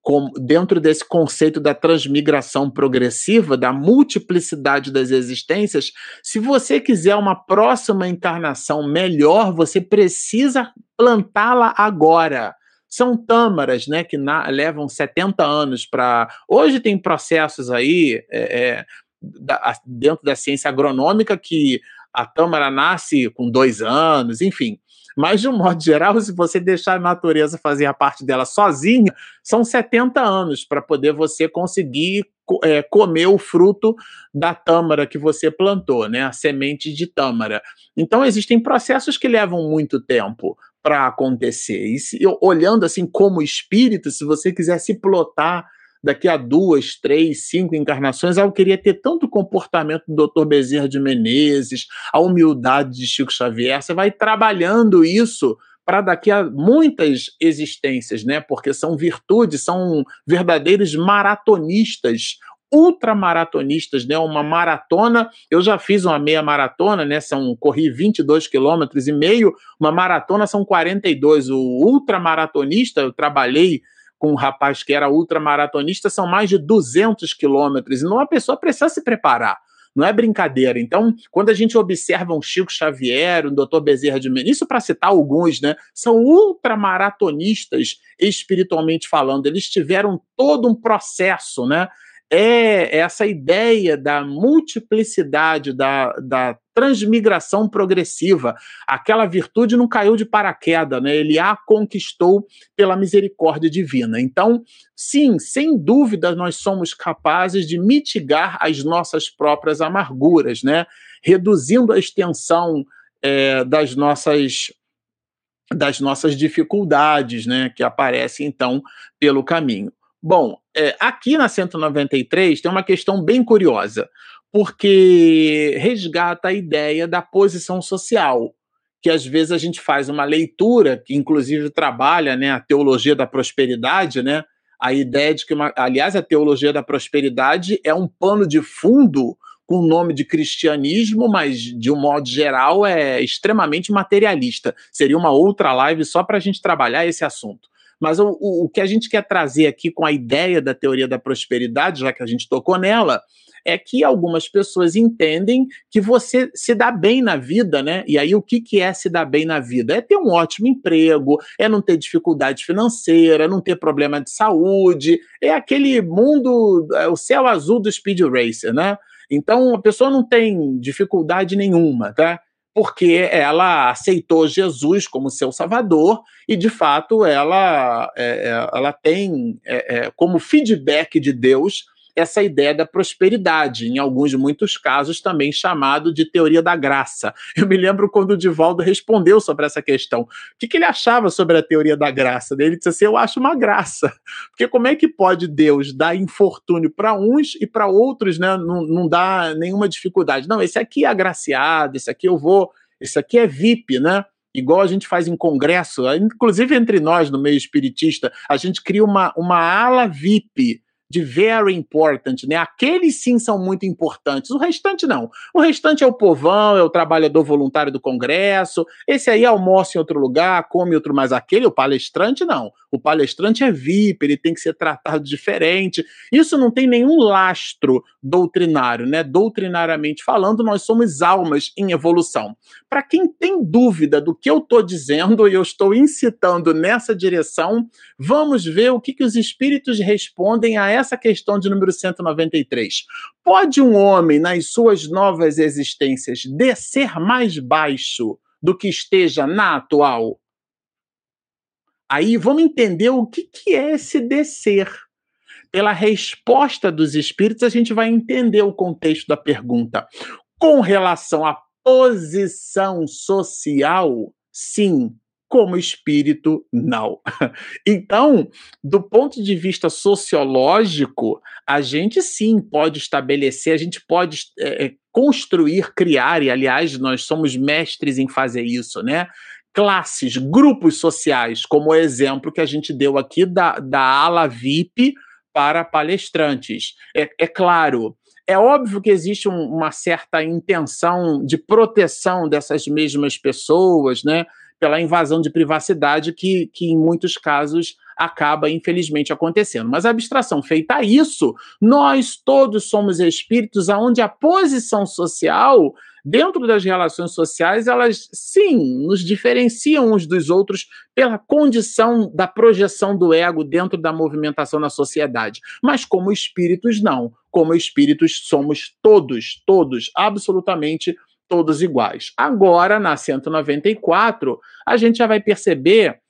com, dentro desse conceito da transmigração progressiva, da multiplicidade das existências, se você quiser uma próxima encarnação melhor, você precisa plantá-la agora. São tâmaras, né, que na, levam 70 anos para. Hoje tem processos aí é, é, da, dentro da ciência agronômica que a tâmara nasce com dois anos, enfim. Mas, de um modo geral, se você deixar a natureza fazer a parte dela sozinha, são 70 anos para poder você conseguir é, comer o fruto da tâmara que você plantou, né? A semente de tâmara. Então, existem processos que levam muito tempo para acontecer. E se, olhando assim como espírito, se você quiser se plotar daqui a duas, três, cinco encarnações, eu queria ter tanto comportamento do Dr. Bezerra de Menezes, a humildade de Chico Xavier. Você vai trabalhando isso para daqui a muitas existências, né? Porque são virtudes, são verdadeiros maratonistas, ultramaratonistas, né? Uma maratona, eu já fiz uma meia maratona, né? São corri 22 quilômetros e meio, uma maratona são 42. O ultramaratonista, eu trabalhei com um rapaz que era ultramaratonista, são mais de 200 quilômetros. Então, a pessoa precisa se preparar. Não é brincadeira. Então, quando a gente observa um Chico Xavier, um Dr. Bezerra de Menezes, isso para citar alguns, né? São ultramaratonistas espiritualmente falando. Eles tiveram todo um processo, né? É essa ideia da multiplicidade, da, da transmigração progressiva. Aquela virtude não caiu de paraquedas, né? ele a conquistou pela misericórdia divina. Então, sim, sem dúvida, nós somos capazes de mitigar as nossas próprias amarguras, né? reduzindo a extensão é, das nossas das nossas dificuldades, né, que aparecem então pelo caminho. Bom, é, aqui na 193 tem uma questão bem curiosa, porque resgata a ideia da posição social, que às vezes a gente faz uma leitura, que inclusive trabalha né, a teologia da prosperidade, né? A ideia de que, uma, aliás, a teologia da prosperidade é um pano de fundo com o nome de cristianismo, mas de um modo geral é extremamente materialista. Seria uma outra live só para a gente trabalhar esse assunto. Mas o, o, que a gente quer trazer aqui com a ideia da teoria da prosperidade, já que a gente tocou nela, é que algumas pessoas entendem que você se dá bem na vida, né? E aí o que, que é se dar bem na vida? É ter um ótimo emprego, é não ter dificuldade financeira, não ter problema de saúde, é aquele mundo, é o céu azul do speed racer, né? Então a pessoa não tem dificuldade nenhuma, tá? Porque ela aceitou Jesus como seu salvador e, de fato, ela, é, é ela tem é, é, como feedback de Deus essa ideia da prosperidade, em alguns muitos casos também chamado de teoria da graça. Eu me lembro quando o Divaldo respondeu sobre essa questão. O que, que ele achava sobre a teoria da graça? Ele disse assim: Eu acho uma graça. Porque como é que pode Deus dar infortúnio para uns e para outros né, não, não dá nenhuma dificuldade? Não, esse aqui é agraciado, esse aqui eu vou, esse aqui é VIP, né? igual a gente faz em congresso, inclusive entre nós no meio espiritista, a gente cria uma, uma ala VIP de very important, né? Aqueles sim são muito importantes. O restante não. O restante é o povão, é o trabalhador voluntário do Congresso. Esse aí almoça em outro lugar, come outro, mas aquele, o palestrante, não. O palestrante é VIP, ele tem que ser tratado diferente. Isso não tem nenhum lastro doutrinário, né? Doutrinariamente falando, nós somos almas em evolução. Para quem tem dúvida do que eu estou dizendo e eu estou incitando nessa direção, vamos ver o que, que os espíritos respondem a essa questão de número 193. Pode um homem, nas suas novas existências, descer mais baixo do que esteja na atual? Aí vamos entender o que, que é esse descer. Pela resposta dos espíritos, a gente vai entender o contexto da pergunta. Com relação à posição social, sim, como espírito, não. Então, do ponto de vista sociológico, a gente sim pode estabelecer, a gente pode é, construir, criar, e aliás, nós somos mestres em fazer isso, né? Classes, grupos sociais, como o exemplo que a gente deu aqui da, da ala VIP para palestrantes. É, é claro, é óbvio que existe um, uma certa intenção de proteção dessas mesmas pessoas, né? Pela invasão de privacidade que, que em muitos casos acaba, infelizmente, acontecendo. Mas a abstração feita a isso, nós todos somos espíritos aonde a posição social dentro das relações sociais, elas sim nos diferenciam uns dos outros pela condição da projeção do ego dentro da movimentação na sociedade. Mas como espíritos, não. Como espíritos, somos todos, todos, absolutamente todos iguais. Agora, na 194, a gente já vai perceber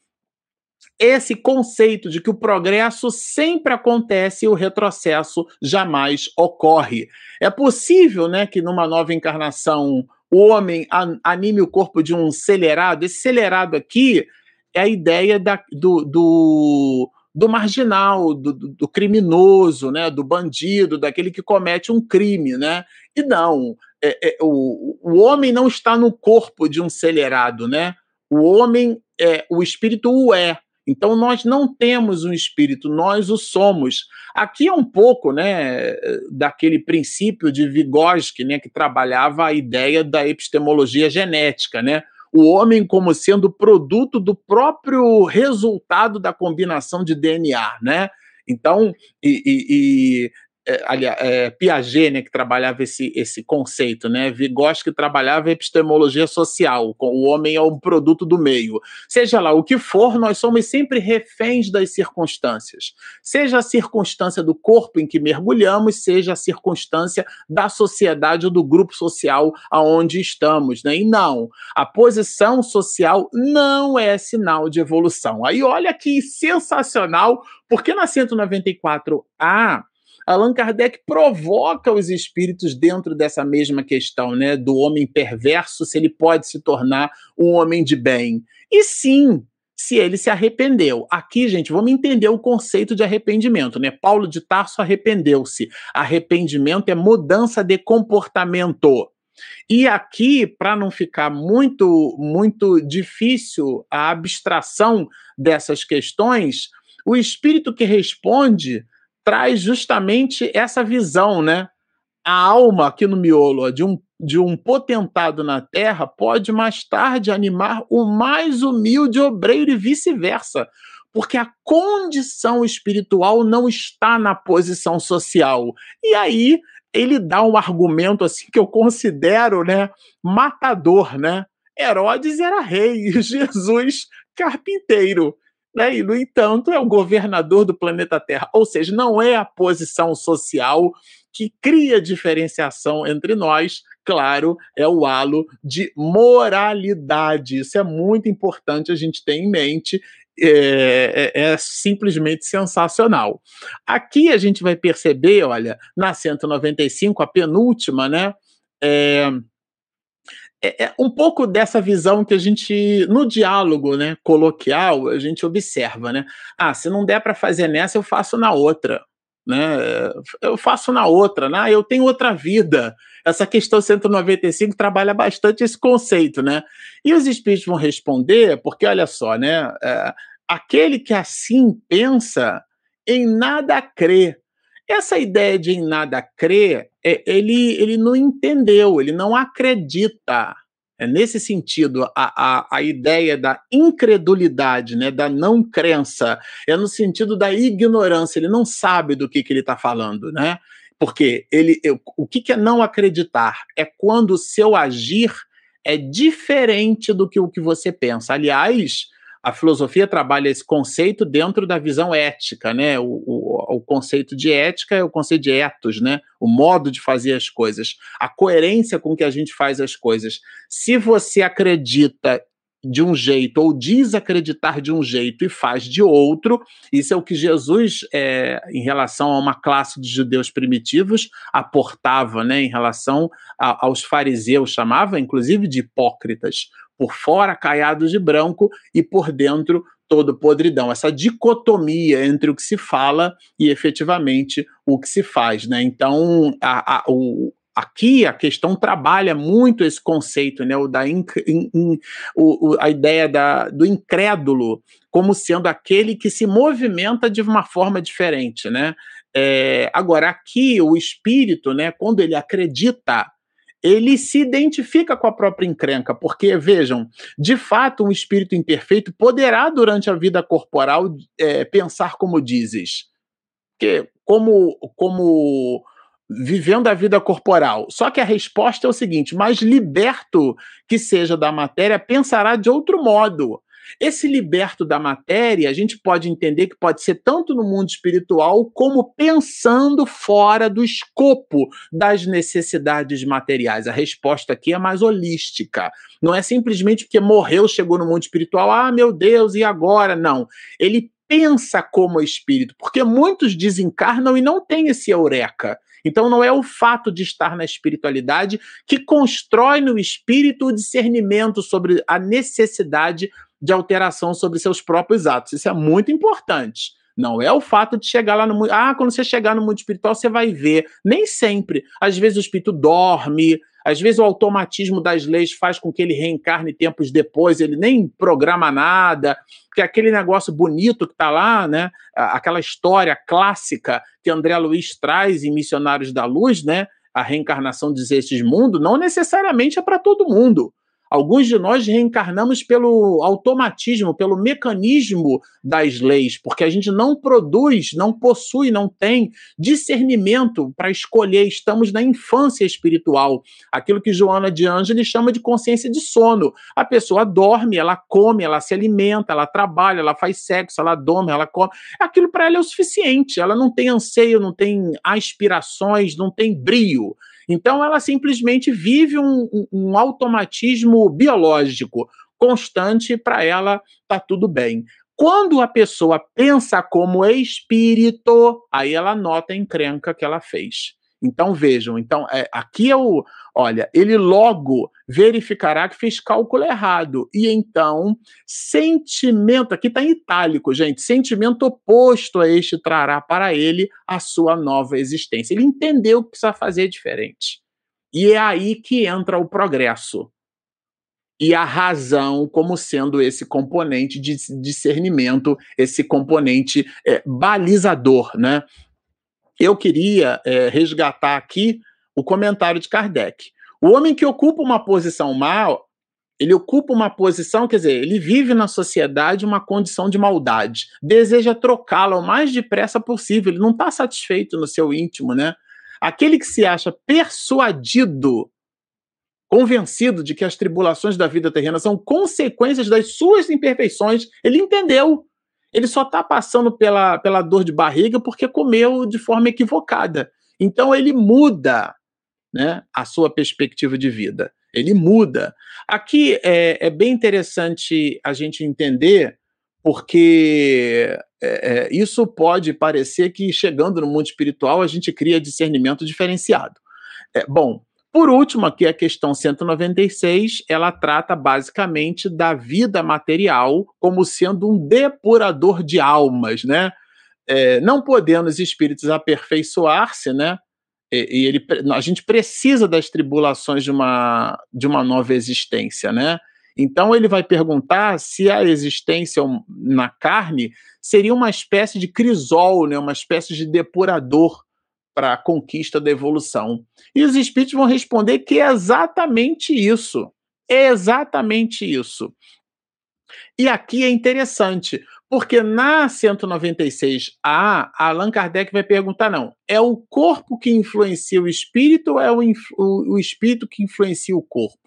esse conceito de que o progresso sempre acontece e o retrocesso jamais ocorre. É possível, né, que numa nova encarnação o homem anime o corpo de um acelerado. Esse acelerado aqui é a ideia da, do, do, do marginal, do, do, criminoso, né, do bandido, daquele que comete um crime, né? E não, é, é, o, o homem não está no corpo de um acelerado, né? O homem, é, o espírito o é. Então nós não temos um espírito, nós o somos. Aqui é um pouco, né, daquele princípio de Vygotsky, né, que trabalhava a ideia da epistemologia genética, né? o homem como sendo produto do próprio resultado da combinação de DNA, né? Então, e, e, e é, aliás, é, Piaget, né, que trabalhava esse, esse conceito, né? Vygotsky trabalhava epistemologia social, com o homem é um produto do meio. Seja lá o que for, nós somos sempre reféns das circunstâncias. Seja a circunstância do corpo em que mergulhamos, seja a circunstância da sociedade ou do grupo social aonde estamos, né? E não, a posição social não é sinal de evolução. Aí olha que sensacional, porque na 194A Allan Kardec provoca os espíritos dentro dessa mesma questão, né, do homem perverso, se ele pode se tornar um homem de bem. E sim, se ele se arrependeu. Aqui, gente, vamos entender o conceito de arrependimento, né? Paulo de Tarso arrependeu-se. Arrependimento é mudança de comportamento. E aqui, para não ficar muito muito difícil a abstração dessas questões, o espírito que responde traz justamente essa visão, né? A alma aqui no miolo de um, de um potentado na terra pode mais tarde animar o mais humilde obreiro e vice-versa, porque a condição espiritual não está na posição social. E aí ele dá um argumento assim que eu considero, né, matador, né? Herodes era rei, Jesus carpinteiro né? e, no entanto, é o governador do planeta Terra. Ou seja, não é a posição social que cria diferenciação entre nós, claro, é o halo de moralidade. Isso é muito importante a gente ter em mente. É, é, é, simplesmente sensacional. Aqui a gente vai perceber, olha, na 195, a penúltima, né? É, é, é, um pouco dessa visão que a gente, no diálogo né, coloquial, a gente observa, né? Ah, se não der para fazer nessa, eu faço na outra. Né? Eu faço na outra, né? eu tenho outra vida. Essa questão 195 trabalha bastante esse conceito, né? E os espíritos vão responder, porque olha só, né? É, aquele que assim pensa, em nada crê. Essa ideia de em nada crer, é, ele, ele não entendeu, ele não acredita. É nesse sentido, a, a, a ideia da incredulidade, né, da não crença, é no sentido da ignorância, ele não sabe do que, que ele está falando, né? Porque ele, eu, o que, que é não acreditar? É quando o seu agir é diferente do que o que você pensa. Aliás, a filosofia trabalha esse conceito dentro da visão ética, né? O, o, o, conceito de ética é o conceito de etos, né? O modo de fazer as coisas, a coerência com que a gente faz as coisas. Se você acredita de um jeito ou desacreditar de um jeito e faz de outro. Isso é o que Jesus, é, em relação a uma classe de judeus primitivos, aportava, né, em relação a, aos fariseus, chamava inclusive de hipócritas, por fora caiados de branco e por dentro todo podridão. Essa dicotomia entre o que se fala e efetivamente o que se faz, né? Então, a, a, o, Aqui a questão trabalha muito esse conceito, né, o da in, in, o, o, a ideia da, do incrédulo como sendo aquele que se movimenta de uma forma diferente, né? É, agora aqui o espírito, né, quando ele acredita, ele se identifica com a própria encrenca, porque vejam, de fato um espírito imperfeito poderá durante a vida corporal é, pensar como dizes, que como como vivendo a vida corporal. Só que a resposta é o seguinte: mais liberto que seja da matéria, pensará de outro modo. Esse liberto da matéria, a gente pode entender que pode ser tanto no mundo espiritual, como pensando fora do escopo das necessidades materiais. A resposta aqui é mais holística. Não é simplesmente porque morreu, chegou no mundo espiritual, ah, meu Deus, e agora? Não. Ele pensa como espírito, porque muitos desencarnam e não têm esse eureka. Então, não é o fato de estar na espiritualidade que constrói no espírito o discernimento sobre a necessidade de alteração sobre seus próprios atos. Isso é muito importante. Não é o fato de chegar lá no mundo. Ah, quando você chegar no mundo espiritual, você vai ver. Nem sempre. Às vezes o espírito dorme, às vezes o automatismo das leis faz com que ele reencarne tempos depois, ele nem programa nada, porque aquele negócio bonito que está lá, né? Aquela história clássica que André Luiz traz em Missionários da Luz, né? A reencarnação de esses mundos, não necessariamente é para todo mundo. Alguns de nós reencarnamos pelo automatismo, pelo mecanismo das leis, porque a gente não produz, não possui, não tem discernimento para escolher. Estamos na infância espiritual, aquilo que Joana de Ângeles chama de consciência de sono. A pessoa dorme, ela come, ela se alimenta, ela trabalha, ela faz sexo, ela dorme, ela come. Aquilo para ela é o suficiente. Ela não tem anseio, não tem aspirações, não tem brio. Então, ela simplesmente vive um, um automatismo biológico constante, para ela tá tudo bem. Quando a pessoa pensa como espírito, aí ela nota a encrenca que ela fez. Então vejam, então é, aqui é o, olha, ele logo verificará que fez cálculo errado e então sentimento, aqui está em itálico, gente, sentimento oposto a este trará para ele a sua nova existência. Ele entendeu que precisa fazer diferente. E é aí que entra o progresso e a razão como sendo esse componente de discernimento, esse componente é, balizador, né? Eu queria é, resgatar aqui o comentário de Kardec. O homem que ocupa uma posição mal, ele ocupa uma posição, quer dizer, ele vive na sociedade uma condição de maldade, deseja trocá-la o mais depressa possível, ele não está satisfeito no seu íntimo, né? Aquele que se acha persuadido, convencido de que as tribulações da vida terrena são consequências das suas imperfeições, ele entendeu ele só está passando pela, pela dor de barriga porque comeu de forma equivocada. Então ele muda né, a sua perspectiva de vida. Ele muda. Aqui é, é bem interessante a gente entender, porque é, é, isso pode parecer que chegando no mundo espiritual a gente cria discernimento diferenciado. É, bom, por último, aqui a questão 196, ela trata basicamente da vida material como sendo um depurador de almas, né? É, não podendo os espíritos aperfeiçoar-se, né? E, e, ele, a gente precisa das tribulações de uma, de uma nova existência, né? Então ele vai perguntar se a existência na carne seria uma espécie de crisol, né? uma espécie de depurador para a conquista da evolução. E os espíritos vão responder que é exatamente isso. É exatamente isso. E aqui é interessante, porque na 196A, Allan Kardec vai perguntar: não, é o corpo que influencia o espírito ou é o, o, o espírito que influencia o corpo?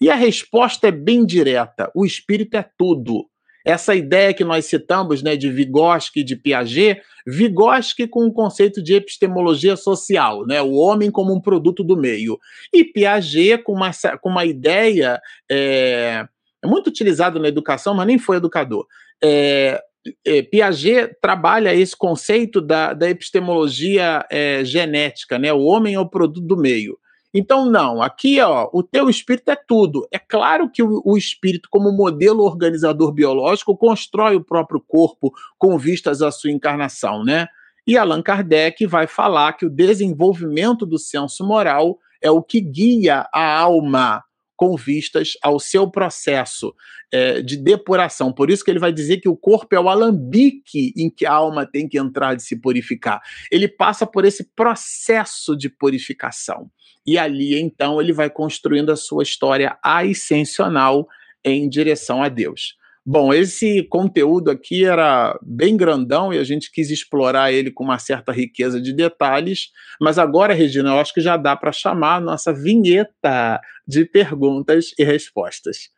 E a resposta é bem direta: o espírito é tudo. Essa ideia que nós citamos, né, de Vygotsky e de Piaget, Vygotsky com o conceito de epistemologia social, né, o homem como um produto do meio, e Piaget com uma, com uma ideia é, é muito utilizado na educação, mas nem foi educador. É, é, Piaget trabalha esse conceito da, da epistemologia é, genética, né? O homem é o produto do meio. Então, não, aqui ó, o teu espírito é tudo. É claro que o, o, espírito, como modelo organizador biológico, constrói o próprio corpo com vistas à sua encarnação, né? E Allan Kardec vai falar que o desenvolvimento do senso moral é o que guia a alma com vistas ao seu processo é, de depuração. Por isso que ele vai dizer que o corpo é o alambique em que a alma tem que entrar de se purificar. Ele passa por esse processo de purificação. E ali, então, ele vai construindo a sua história ascensional em direção a Deus. Bom, esse conteúdo aqui era bem grandão e a gente quis explorar ele com uma certa riqueza de detalhes, mas agora, Regina, eu acho que já dá para chamar a nossa vinheta de perguntas e respostas.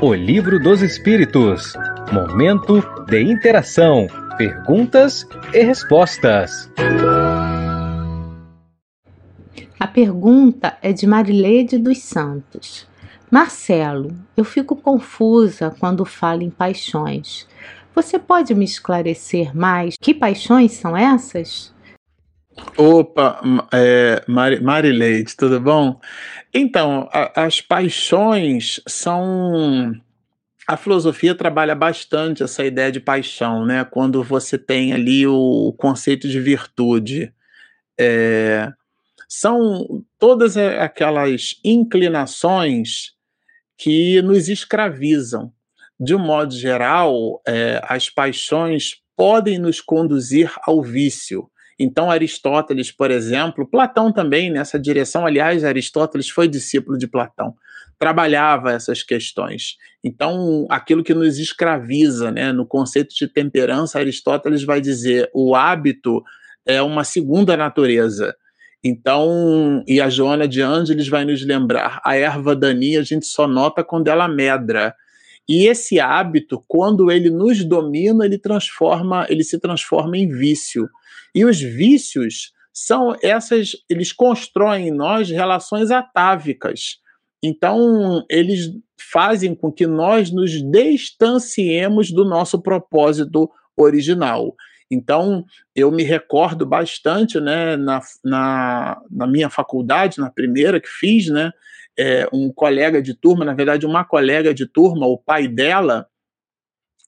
O Livro dos Espíritos Momento de interação, perguntas e respostas. A pergunta é de Marileide dos Santos. Marcelo, eu fico confusa quando falo em paixões. Você pode me esclarecer mais? Que paixões são essas? Opa, é, Marileide, tudo bom? Então, a, as paixões são. A filosofia trabalha bastante essa ideia de paixão, né? Quando você tem ali o conceito de virtude. É, são todas aquelas inclinações que nos escravizam. De um modo geral, é, as paixões podem nos conduzir ao vício. Então, Aristóteles, por exemplo, Platão também nessa direção, aliás, Aristóteles foi discípulo de Platão, trabalhava essas questões. Então, aquilo que nos escraviza, né, no conceito de temperança, Aristóteles vai dizer o hábito é uma segunda natureza. Então, e a Joana de Ângeles vai nos lembrar, a erva daninha a gente só nota quando ela medra. E esse hábito, quando ele nos domina, ele transforma, ele se transforma em vício. E os vícios são essas, eles constroem em nós relações atávicas. Então, eles fazem com que nós nos distanciemos do nosso propósito original. Então, eu me recordo bastante, né, na, na, na minha faculdade, na primeira que fiz, né, é, um colega de turma, na verdade, uma colega de turma, o pai dela,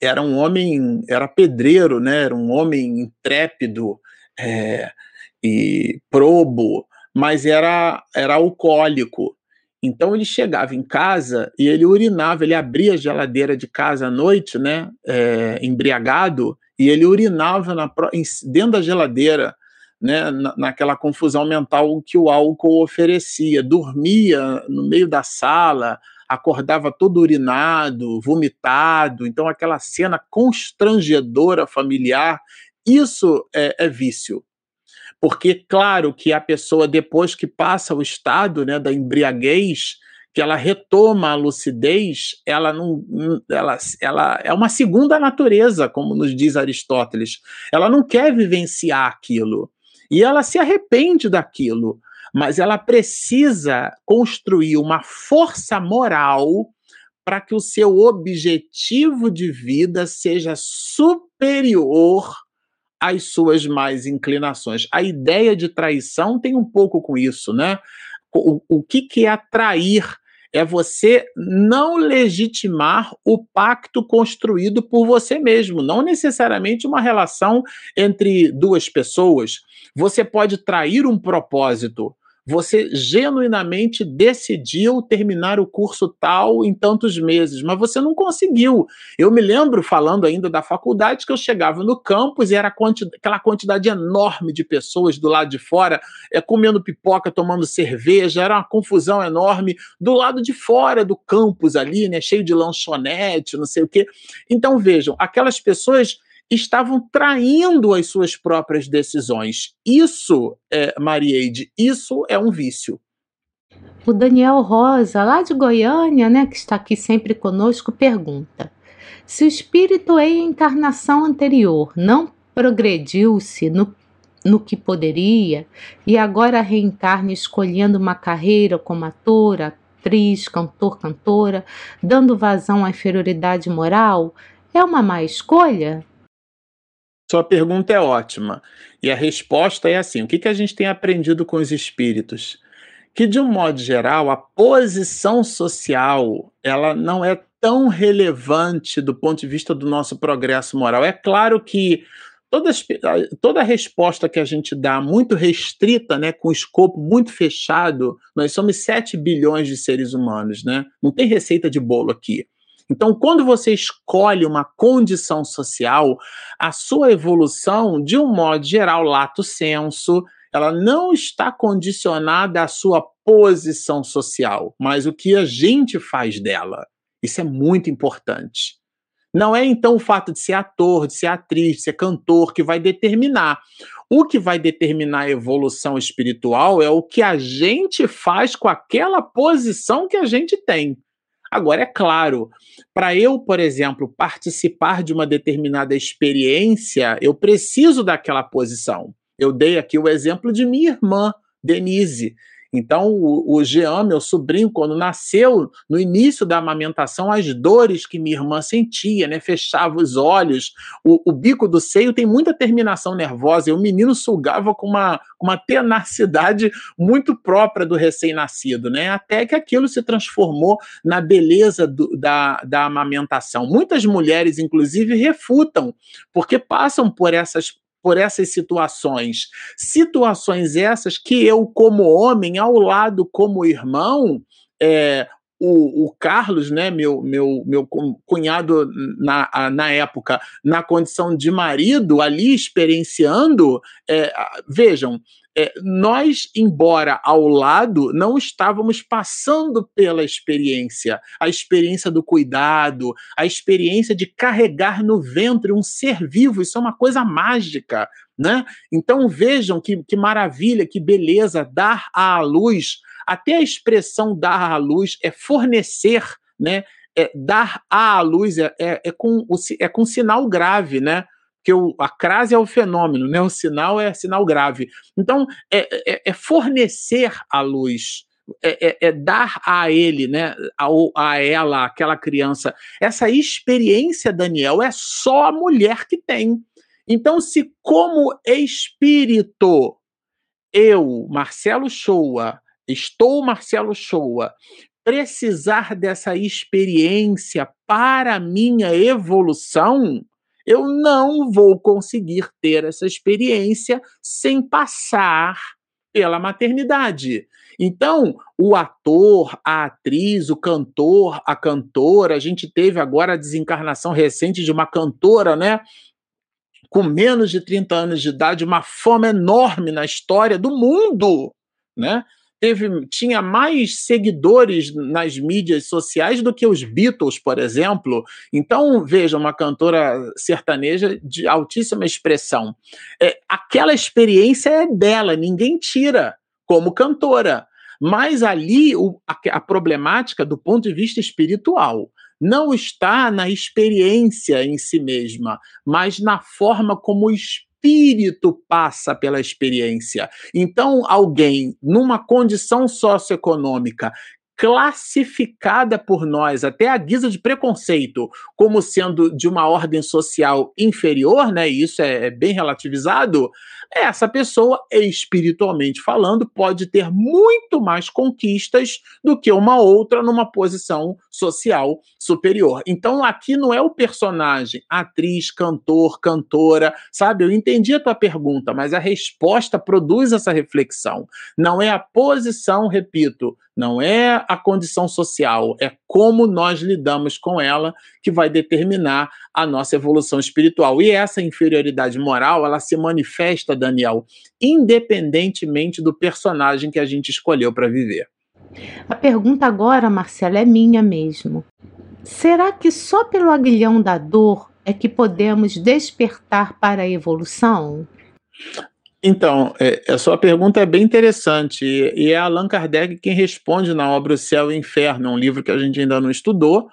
era um homem, era pedreiro, né, era um homem intrépido é, e probo, mas era, era alcoólico. Então ele chegava em casa e ele urinava, ele abria a geladeira de casa à noite, né, é, embriagado, e ele urinava na, dentro da geladeira, né, naquela confusão mental que o álcool oferecia. Dormia no meio da sala, acordava todo urinado, vomitado. Então, aquela cena constrangedora familiar, isso é, é vício. Porque, claro, que a pessoa, depois que passa o estado né, da embriaguez, que ela retoma a lucidez, ela não, ela, ela é uma segunda natureza, como nos diz Aristóteles. Ela não quer vivenciar aquilo e ela se arrepende daquilo, mas ela precisa construir uma força moral para que o seu objetivo de vida seja superior às suas mais inclinações. A ideia de traição tem um pouco com isso, né? O, o que, que é atrair é você não legitimar o pacto construído por você mesmo, não necessariamente uma relação entre duas pessoas. Você pode trair um propósito, você genuinamente decidiu terminar o curso tal em tantos meses, mas você não conseguiu. Eu me lembro, falando ainda da faculdade, que eu chegava no campus e era quanti aquela quantidade enorme de pessoas do lado de fora, é, comendo pipoca, tomando cerveja, era uma confusão enorme. Do lado de fora do campus ali, né, cheio de lanchonete, não sei o quê. Então, vejam, aquelas pessoas estavam traindo as suas próprias decisões. Isso, é, Marieide, isso é um vício. O Daniel Rosa, lá de Goiânia, né, que está aqui sempre conosco, pergunta: Se o espírito em encarnação anterior não progrediu-se no, no que poderia e agora reencarna escolhendo uma carreira como atora, atriz, cantor, cantora, dando vazão à inferioridade moral, é uma má escolha? Sua pergunta é ótima. E a resposta é assim: o que, que a gente tem aprendido com os espíritos? Que, de um modo geral, a posição social ela não é tão relevante do ponto de vista do nosso progresso moral. É claro que toda, toda resposta que a gente dá muito restrita, né, com escopo muito fechado, nós somos 7 bilhões de seres humanos, né? Não tem receita de bolo aqui. Então, quando você escolhe uma condição social, a sua evolução, de um modo geral, lato senso, ela não está condicionada à sua posição social, mas o que a gente faz dela. Isso é muito importante. Não é então o fato de ser ator, de ser atriz, de ser cantor que vai determinar. O que vai determinar a evolução espiritual é o que a gente faz com aquela posição que a gente tem. Agora, é claro, para eu, por exemplo, participar de uma determinada experiência, eu preciso daquela posição. Eu dei aqui o exemplo de minha irmã, Denise. Então, o, o Jean, meu sobrinho, quando nasceu, no início da amamentação, as dores que minha irmã sentia, né? Fechava os olhos, o, o bico do seio tem muita terminação nervosa, e o menino sugava com uma, uma tenacidade muito própria do recém-nascido, né? Até que aquilo se transformou na beleza do, da, da amamentação. Muitas mulheres, inclusive, refutam, porque passam por essas por essas situações. Situações essas que eu, como homem, ao lado como irmão, é, o, o, Carlos, né, meu, meu, meu cunhado na, na época, na condição de marido, ali experienciando, é, vejam, é, nós, embora ao lado, não estávamos passando pela experiência, a experiência do cuidado, a experiência de carregar no ventre um ser vivo, isso é uma coisa mágica, né? Então vejam que, que maravilha, que beleza, dar à luz, até a expressão dar à luz é fornecer, né? É, dar à luz é, é, é, com, é com sinal grave, né? porque a crase é o fenômeno, né? o sinal é sinal grave. Então, é, é, é fornecer a luz. É, é, é, dar a ele, né, a, a ela, aquela criança, essa experiência, Daniel, é só a mulher que tem. Então, se como espírito eu, Marcelo Shoa, estou Marcelo Shoa, precisar dessa experiência para minha evolução, eu não vou conseguir ter essa experiência sem passar pela maternidade. Então, o ator, a atriz, o cantor, a cantora, a gente teve agora a desencarnação recente de uma cantora, né? Com menos de 30 anos de idade, uma fama enorme na história do mundo, né? Teve, tinha mais seguidores nas mídias sociais do que os Beatles, por exemplo. Então, veja, uma cantora sertaneja de altíssima expressão. É, aquela experiência é dela, ninguém tira como cantora. Mas ali o, a, a problemática do ponto de vista espiritual não está na experiência em si mesma, mas na forma como o espírito espírito passa pela experiência. Então, alguém numa condição socioeconômica classificada por nós, até a guisa de preconceito, como sendo de uma ordem social inferior, né? E isso é, é bem relativizado. Essa pessoa, espiritualmente falando, pode ter muito mais conquistas do que uma outra numa posição social superior. Então, aqui não é o personagem, atriz, cantor, cantora, sabe? Eu entendi a tua pergunta, mas a resposta produz essa reflexão. Não é a posição, repito, não é a condição social, é como nós lidamos com ela que vai determinar a nossa evolução espiritual. E essa inferioridade moral, ela se manifesta, Daniel, independentemente do personagem que a gente escolheu para viver. A pergunta agora, Marcela, é minha mesmo. Será que só pelo aguilhão da dor é que podemos despertar para a evolução? Então, é, a sua pergunta é bem interessante, e, é Allan Kardec quem responde na obra O Céu e o Inferno, um livro que a gente ainda não estudou,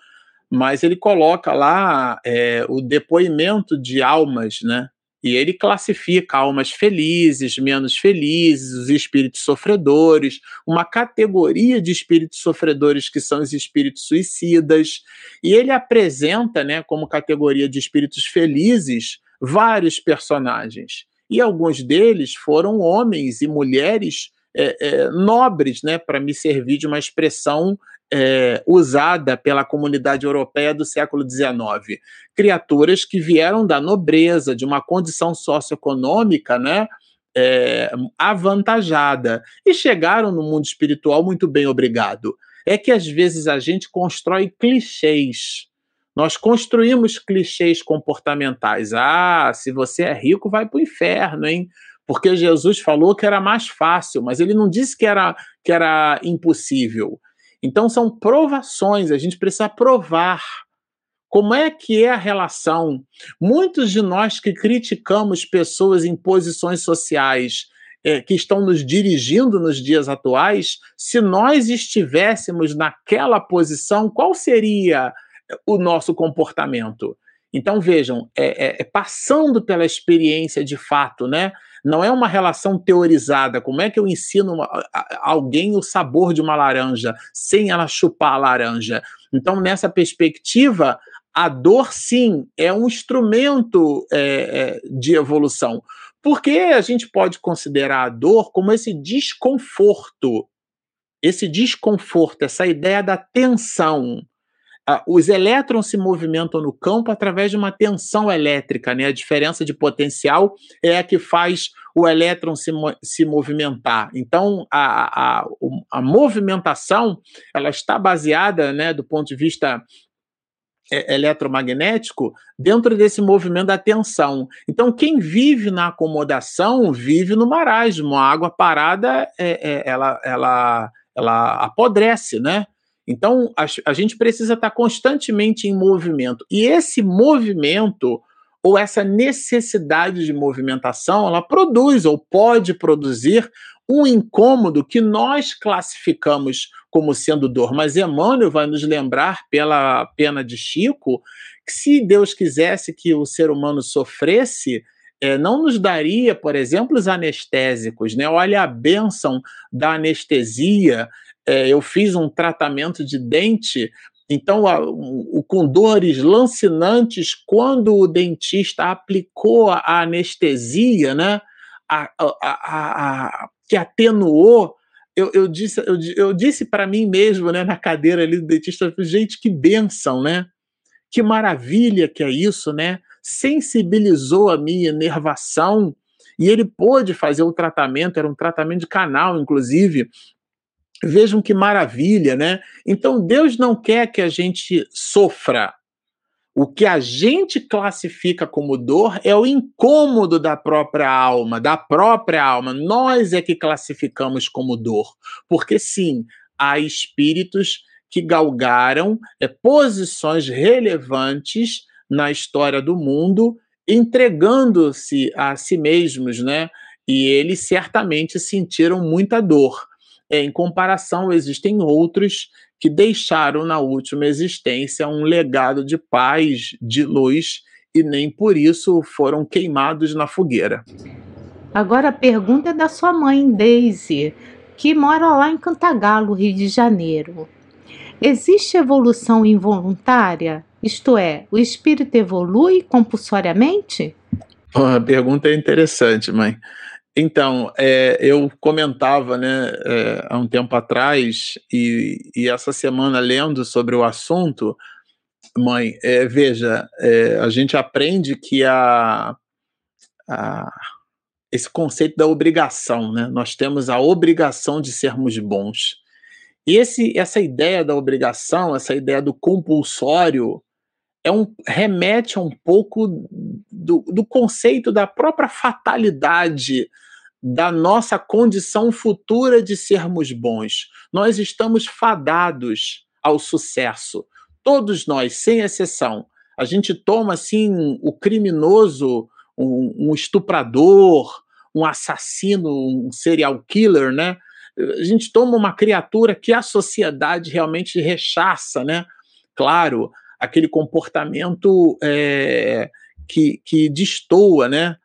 mas ele coloca lá é, o depoimento de almas, né? E ele classifica almas felizes, menos felizes, os espíritos sofredores, uma categoria de espíritos sofredores que são os espíritos suicidas, e ele apresenta, né, como categoria de espíritos felizes, vários personagens. E alguns deles foram homens e mulheres é, é, nobres, né, para me servir de uma expressão é, usada pela comunidade europeia do século XIX. Criaturas que vieram da nobreza, de uma condição socioeconômica, né, é, avantajada e chegaram no mundo espiritual muito bem, obrigado. É que às vezes a gente constrói clichês. Nós construímos clichês comportamentais. Ah, se você é rico, vai para o inferno, hein? Porque Jesus falou que era mais fácil, mas ele não disse que era, que era impossível. Então são provações, a gente precisa provar como é que é a relação. Muitos de nós que criticamos pessoas em posições sociais é, que estão nos dirigindo nos dias atuais, se nós estivéssemos naquela posição, qual seria o nosso comportamento? Então vejam, é, é, é passando pela experiência de fato, né? Não é uma relação teorizada. Como é que eu ensino uma, a, alguém o sabor de uma laranja sem ela chupar a laranja? Então, nessa perspectiva, a dor, sim, é um instrumento é, é, de evolução. Porque a gente pode considerar a dor como esse desconforto, esse desconforto, essa ideia da tensão, ah, os elétrons se movimentam no campo através de uma tensão elétrica, né? A diferença de potencial é a que faz o elétron se, se movimentar. Então, a, a, a movimentação ela está baseada, né, do ponto de vista é, eletromagnético dentro desse movimento da tensão. Então, quem vive na acomodação vive no marasmo. A água parada, é, é, ela, ela, ela apodrece, né? Então, a, a gente precisa estar constantemente em movimento. E esse movimento, ou essa necessidade de movimentação, ela produz ou pode produzir um incômodo que nós classificamos como sendo dor. Mas Emmanuel vai nos lembrar, pela pena de Chico, que se Deus quisesse que o ser humano sofresse, é, não nos daria, por exemplo, os anestésicos. Né? Olha a bênção da anestesia é, eu fiz um tratamento de dente, então a, o, com dores lancinantes, quando o dentista aplicou a anestesia, né, a, a, que atenuou, eu, eu disse, eu, eu disse para mim mesmo, né, na cadeira ali do dentista, gente, que benção, né? Que maravilha que é isso, né? Sensibilizou a minha enervação e ele pôde fazer o tratamento, era um tratamento de canal, inclusive, Vejam que maravilha, né? Então Deus não quer que a gente sofra. O que a gente classifica como dor é o incômodo da própria alma, da própria alma. Nós é que classificamos como dor. Porque sim, há espíritos que galgaram é, posições relevantes na história do mundo, entregando-se a si mesmos, né? E eles certamente sentiram muita dor. É, em comparação, existem outros que deixaram na última existência um legado de paz, de luz, e nem por isso foram queimados na fogueira. Agora a pergunta é da sua mãe, Daisy, que mora lá em Cantagalo, Rio de Janeiro. Existe evolução involuntária? Isto é, o espírito evolui compulsoriamente? a pergunta é interessante, mãe. Então, é, eu comentava né, é, há um tempo atrás, e, e, essa semana lendo sobre o assunto, mãe, é, veja, é, a gente aprende que a, a, esse conceito da obrigação, né, nós temos a obrigação de sermos bons. E esse, essa ideia da obrigação, essa ideia do compulsório, é um, remete a um pouco do, do conceito da própria fatalidade da nossa condição futura de sermos bons. Nós estamos fadados ao sucesso. Todos nós, sem exceção. A gente toma assim o criminoso, um, um estuprador, um assassino, um serial killer, né? A gente toma uma criatura que a sociedade realmente rechaça, né? Claro, aquele comportamento é, que, que destoa, né?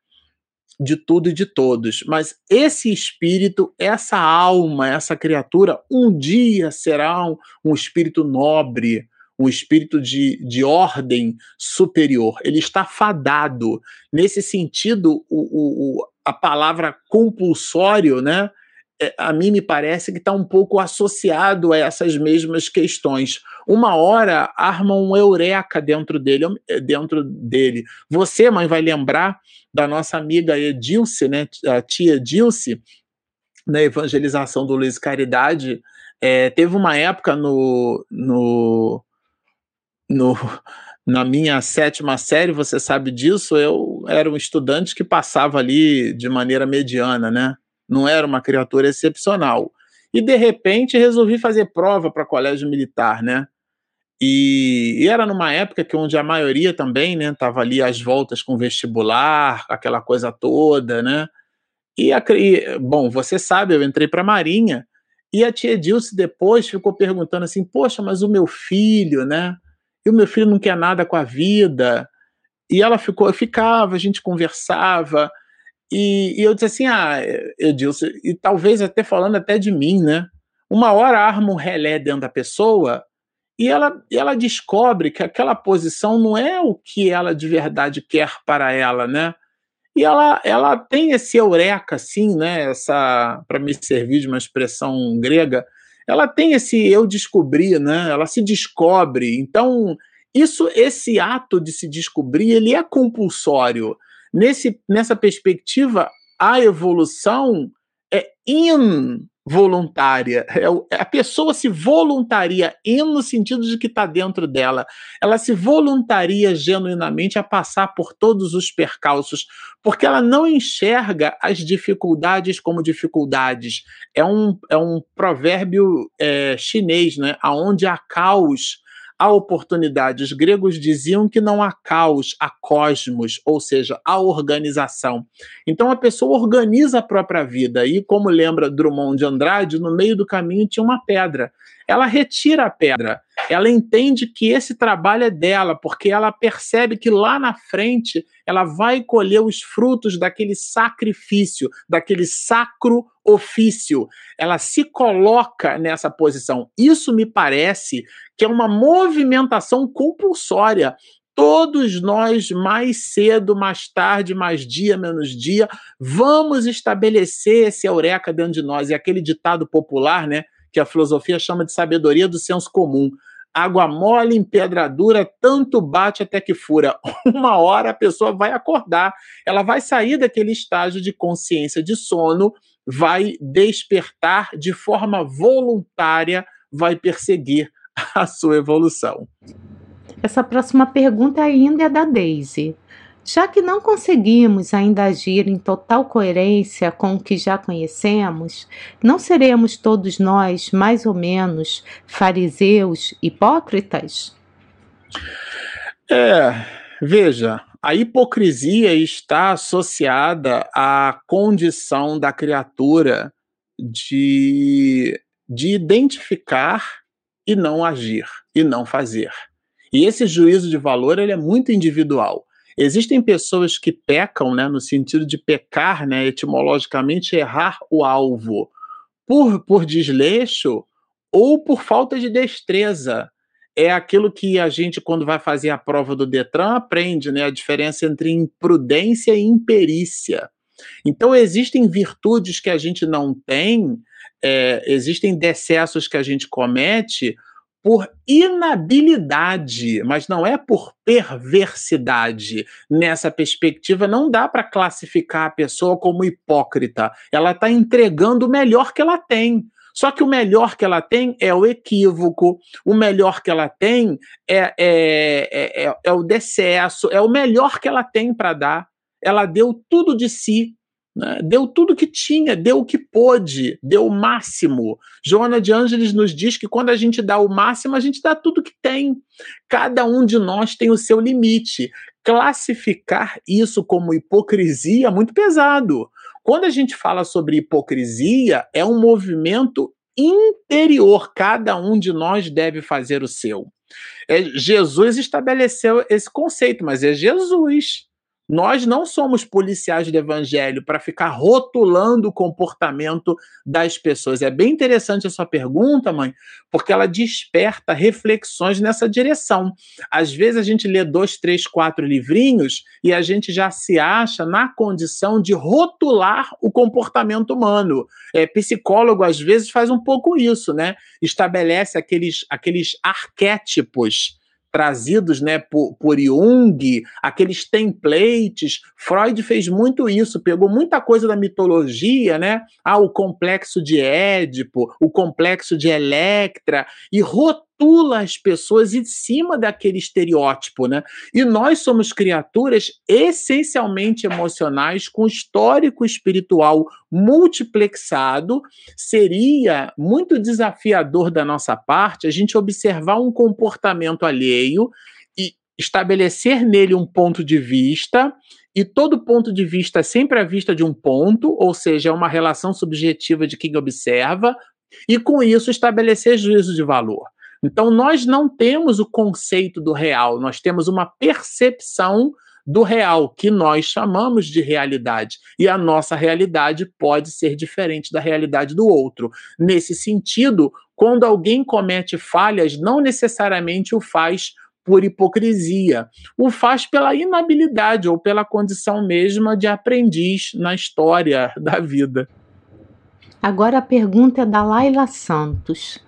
De tudo e de todos. Mas esse espírito, essa alma, essa criatura, um dia será um, um espírito nobre, um espírito de, de ordem superior. Ele está fadado. Nesse sentido, o, o, a palavra compulsório, né? É, a mim me parece que está um pouco associado a essas mesmas questões. Uma hora arma um eureka dentro dele, é, dentro dele. Você, mãe, vai lembrar da nossa amiga Edilce, né, a tia Edilce, na evangelização do Luiz Caridade, é, teve uma época no, no, no, na minha sétima série, você sabe disso, eu era um estudante que passava ali de maneira mediana, né? Não era uma criatura excepcional. E de repente resolvi fazer prova para colégio militar, né? E, e, era numa época que onde a maioria também, né, tava ali às voltas com vestibular, aquela coisa toda, né? E, a, e bom, você sabe, eu entrei para a Marinha e a tia Dilce depois ficou perguntando assim: "Poxa, mas o meu filho, né? E o meu filho não quer nada com a vida". E ela ficou, eu ficava, a gente conversava, e, e eu disse assim, ah, Edilson, e talvez até falando até de mim, né? Uma hora arma um relé dentro da pessoa e ela, ela descobre que aquela posição não é o que ela de verdade quer para ela, né? E ela, ela tem esse eureka, assim, né? Essa, para me servir de uma expressão grega, ela tem esse eu descobri, né? Ela se descobre. Então, isso, esse ato de se descobrir, ele é compulsório. Nesse, nessa perspectiva, a evolução é involuntária. É, é, a pessoa se voluntaria, in no sentido de que está dentro dela. Ela se voluntaria genuinamente a passar por todos os percalços, porque ela não enxerga as dificuldades como dificuldades. É um, é um provérbio é, chinês, né? Onde há caos a oportunidade. Os gregos diziam que não há caos, há cosmos, ou seja, há organização. Então a pessoa organiza a própria vida. E como lembra Drummond de Andrade, no meio do caminho tinha uma pedra. Ela retira a pedra. Ela entende que esse trabalho é dela, porque ela percebe que lá na frente ela vai colher os frutos daquele sacrifício, daquele sacro ofício. Ela se coloca nessa posição. Isso me parece que é uma movimentação compulsória. Todos nós, mais cedo, mais tarde, mais dia, menos dia, vamos estabelecer esse eureka dentro de nós. E aquele ditado popular, né, que a filosofia chama de sabedoria do senso comum. Água mole em pedra dura, tanto bate até que fura. Uma hora a pessoa vai acordar, ela vai sair daquele estágio de consciência de sono, vai despertar de forma voluntária, vai perseguir a sua evolução. Essa próxima pergunta ainda é da Daisy. Já que não conseguimos ainda agir em total coerência com o que já conhecemos, não seremos todos nós, mais ou menos, fariseus hipócritas? É, veja, a hipocrisia está associada à condição da criatura de, de identificar e não agir, e não fazer. E esse juízo de valor ele é muito individual. Existem pessoas que pecam, né, no sentido de pecar, né, etimologicamente errar o alvo, por, por desleixo ou por falta de destreza. É aquilo que a gente, quando vai fazer a prova do Detran, aprende, né, a diferença entre imprudência e imperícia. Então, existem virtudes que a gente não tem é, existem decessos que a gente comete por inabilidade, mas não é por perversidade. Nessa perspectiva, não dá para classificar a pessoa como hipócrita. Ela está entregando o melhor que ela tem. Só que o melhor que ela tem é o equívoco, o melhor que ela tem é, é, é, é, é o decesso, é o melhor que ela tem para dar. Ela deu tudo de si né? Deu tudo que tinha, deu o que pôde, deu o máximo. Joana de Ângeles nos diz que quando a gente dá o máximo, a gente dá tudo que tem. Cada um de nós tem o seu limite. Classificar isso como hipocrisia é muito pesado. Quando a gente fala sobre hipocrisia, é um movimento interior, cada um de nós deve fazer o seu. É, Jesus estabeleceu esse conceito, mas é Jesus. Nós não somos policiais do evangelho para ficar rotulando o comportamento das pessoas. É bem interessante a sua pergunta, mãe, porque ela desperta reflexões nessa direção. Às vezes a gente lê dois, três, quatro livrinhos e a gente já se acha na condição de rotular o comportamento humano. É, psicólogo, às vezes, faz um pouco isso, né? Estabelece aqueles, aqueles arquétipos trazidos né, por, por Jung, aqueles templates. Freud fez muito isso, pegou muita coisa da mitologia, né? Ah, o complexo de Édipo, o complexo de Electra, e rotula as pessoas em cima daquele estereótipo, né? E nós somos criaturas essencialmente emocionais com histórico espiritual multiplexado. Seria muito desafiador da nossa parte a gente observar um comportamento alheio e estabelecer nele um ponto de vista e todo ponto de vista é sempre à vista de um ponto, ou seja, é uma relação subjetiva de quem observa, e com isso estabelecer juízo de valor. Então, nós não temos o conceito do real, nós temos uma percepção do real, que nós chamamos de realidade. E a nossa realidade pode ser diferente da realidade do outro. Nesse sentido, quando alguém comete falhas, não necessariamente o faz por hipocrisia, o faz pela inabilidade ou pela condição mesma de aprendiz na história da vida. Agora a pergunta é da Laila Santos.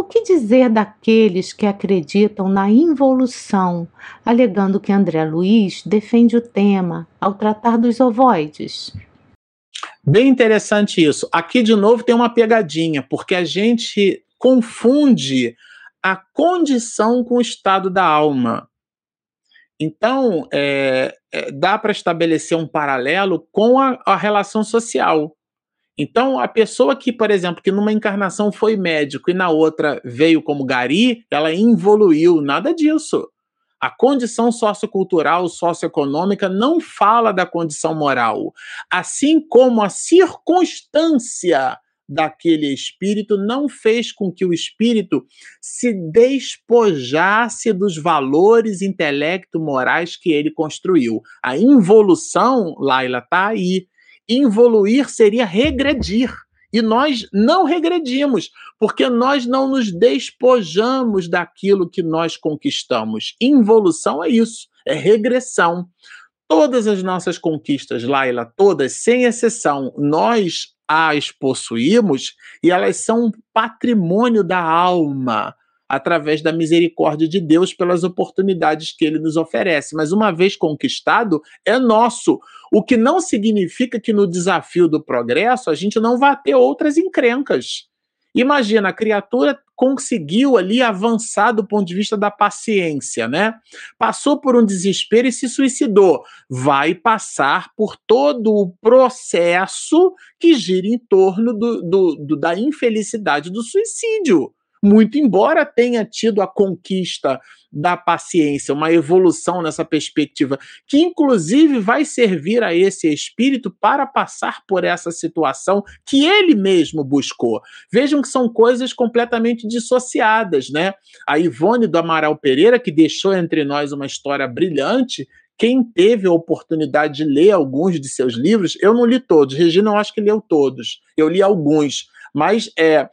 O que dizer daqueles que acreditam na involução, alegando que André Luiz defende o tema ao tratar dos ovoides? Bem interessante isso. Aqui, de novo, tem uma pegadinha, porque a gente confunde a condição com o estado da alma. Então, é, é, dá para estabelecer um paralelo com a, a relação social. Então, a pessoa que, por exemplo, que numa encarnação foi médico e na outra veio como gari, ela evoluiu, nada disso. A condição sociocultural, socioeconômica não fala da condição moral, assim como a circunstância daquele espírito não fez com que o espírito se despojasse dos valores intelecto-morais que ele construiu. A involução, Laila, está aí involuir seria regredir. E nós não regredimos, porque nós não nos despojamos daquilo que nós conquistamos. Involução é isso, é regressão. Todas as nossas conquistas, Laila, todas, sem exceção, nós as possuímos e elas são um patrimônio da alma através da misericórdia de Deus pelas oportunidades que ele nos oferece. Mas uma vez conquistado, é nosso. O que não significa que no desafio do progresso a gente não vai ter outras encrencas. Imagina, a criatura conseguiu ali avançar do ponto de vista da paciência, né? Passou por um desespero e se suicidou. Vai passar por todo o processo que gira em torno do, do, do da infelicidade do suicídio muito embora tenha tido a conquista da paciência, uma evolução nessa perspectiva, que inclusive vai servir a esse espírito para passar por essa situação que ele mesmo buscou. Vejam que são coisas completamente dissociadas, né? A Ivone do Amaral Pereira, que deixou entre nós uma história brilhante, quem teve a oportunidade de ler alguns de seus livros, eu não li todos, Regina eu acho que leu todos, eu li alguns, mas é,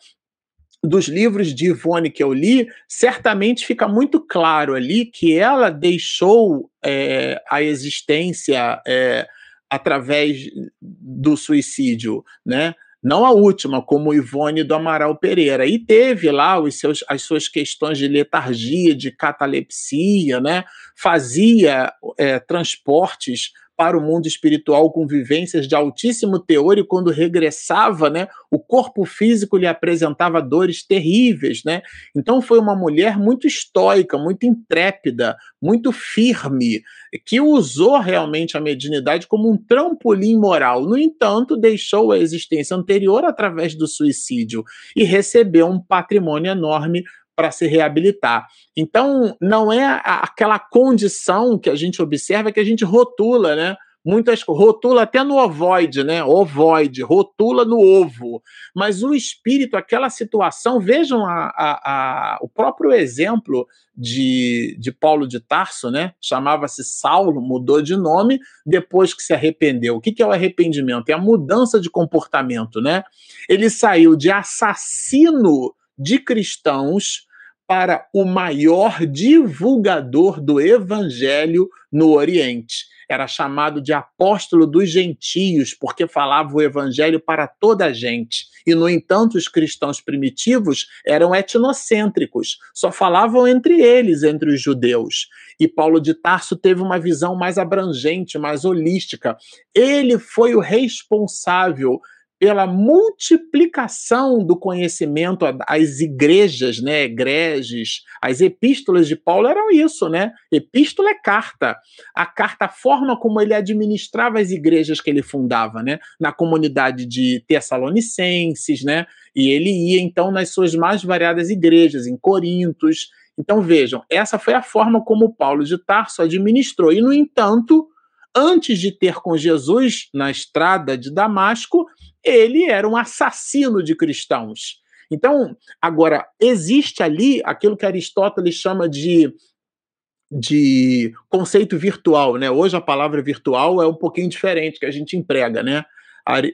dos livros de Ivone que eu li, certamente fica muito claro ali que ela deixou é, a existência é, através do suicídio, né? Não a última, como Ivone do Amaral Pereira. E teve lá os seus, as suas questões de letargia, de catalepsia, né? Fazia é, transportes para o mundo espiritual com vivências de altíssimo teor e quando regressava, né, o corpo físico lhe apresentava dores terríveis, né? Então foi uma mulher muito estoica, muito intrépida, muito firme, que usou realmente a mediunidade como um trampolim moral. No entanto, deixou a existência anterior através do suicídio e recebeu um patrimônio enorme para se reabilitar. Então, não é aquela condição que a gente observa que a gente rotula, né? muitas rotula até no ovoide, né? Ovoide, rotula no ovo. Mas o espírito, aquela situação, vejam a, a, a, o próprio exemplo de, de Paulo de Tarso, né? Chamava-se Saulo, mudou de nome depois que se arrependeu. O que, que é o arrependimento? É a mudança de comportamento, né? Ele saiu de assassino de cristãos para o maior divulgador do evangelho no Oriente era chamado de apóstolo dos gentios, porque falava o evangelho para toda a gente. E, no entanto, os cristãos primitivos eram etnocêntricos, só falavam entre eles, entre os judeus. E Paulo de Tarso teve uma visão mais abrangente, mais holística. Ele foi o responsável pela multiplicação do conhecimento às igrejas, né, egreges, as epístolas de Paulo eram isso, né? Epístola é carta. A carta, a forma como ele administrava as igrejas que ele fundava, né? Na comunidade de Tessalonicenses, né? E ele ia então nas suas mais variadas igrejas, em Corintos. Então vejam, essa foi a forma como Paulo de Tarso administrou. E no entanto, antes de ter com Jesus na estrada de Damasco, ele era um assassino de cristãos. Então, agora, existe ali aquilo que Aristóteles chama de, de conceito virtual, né? Hoje a palavra virtual é um pouquinho diferente que a gente emprega, né?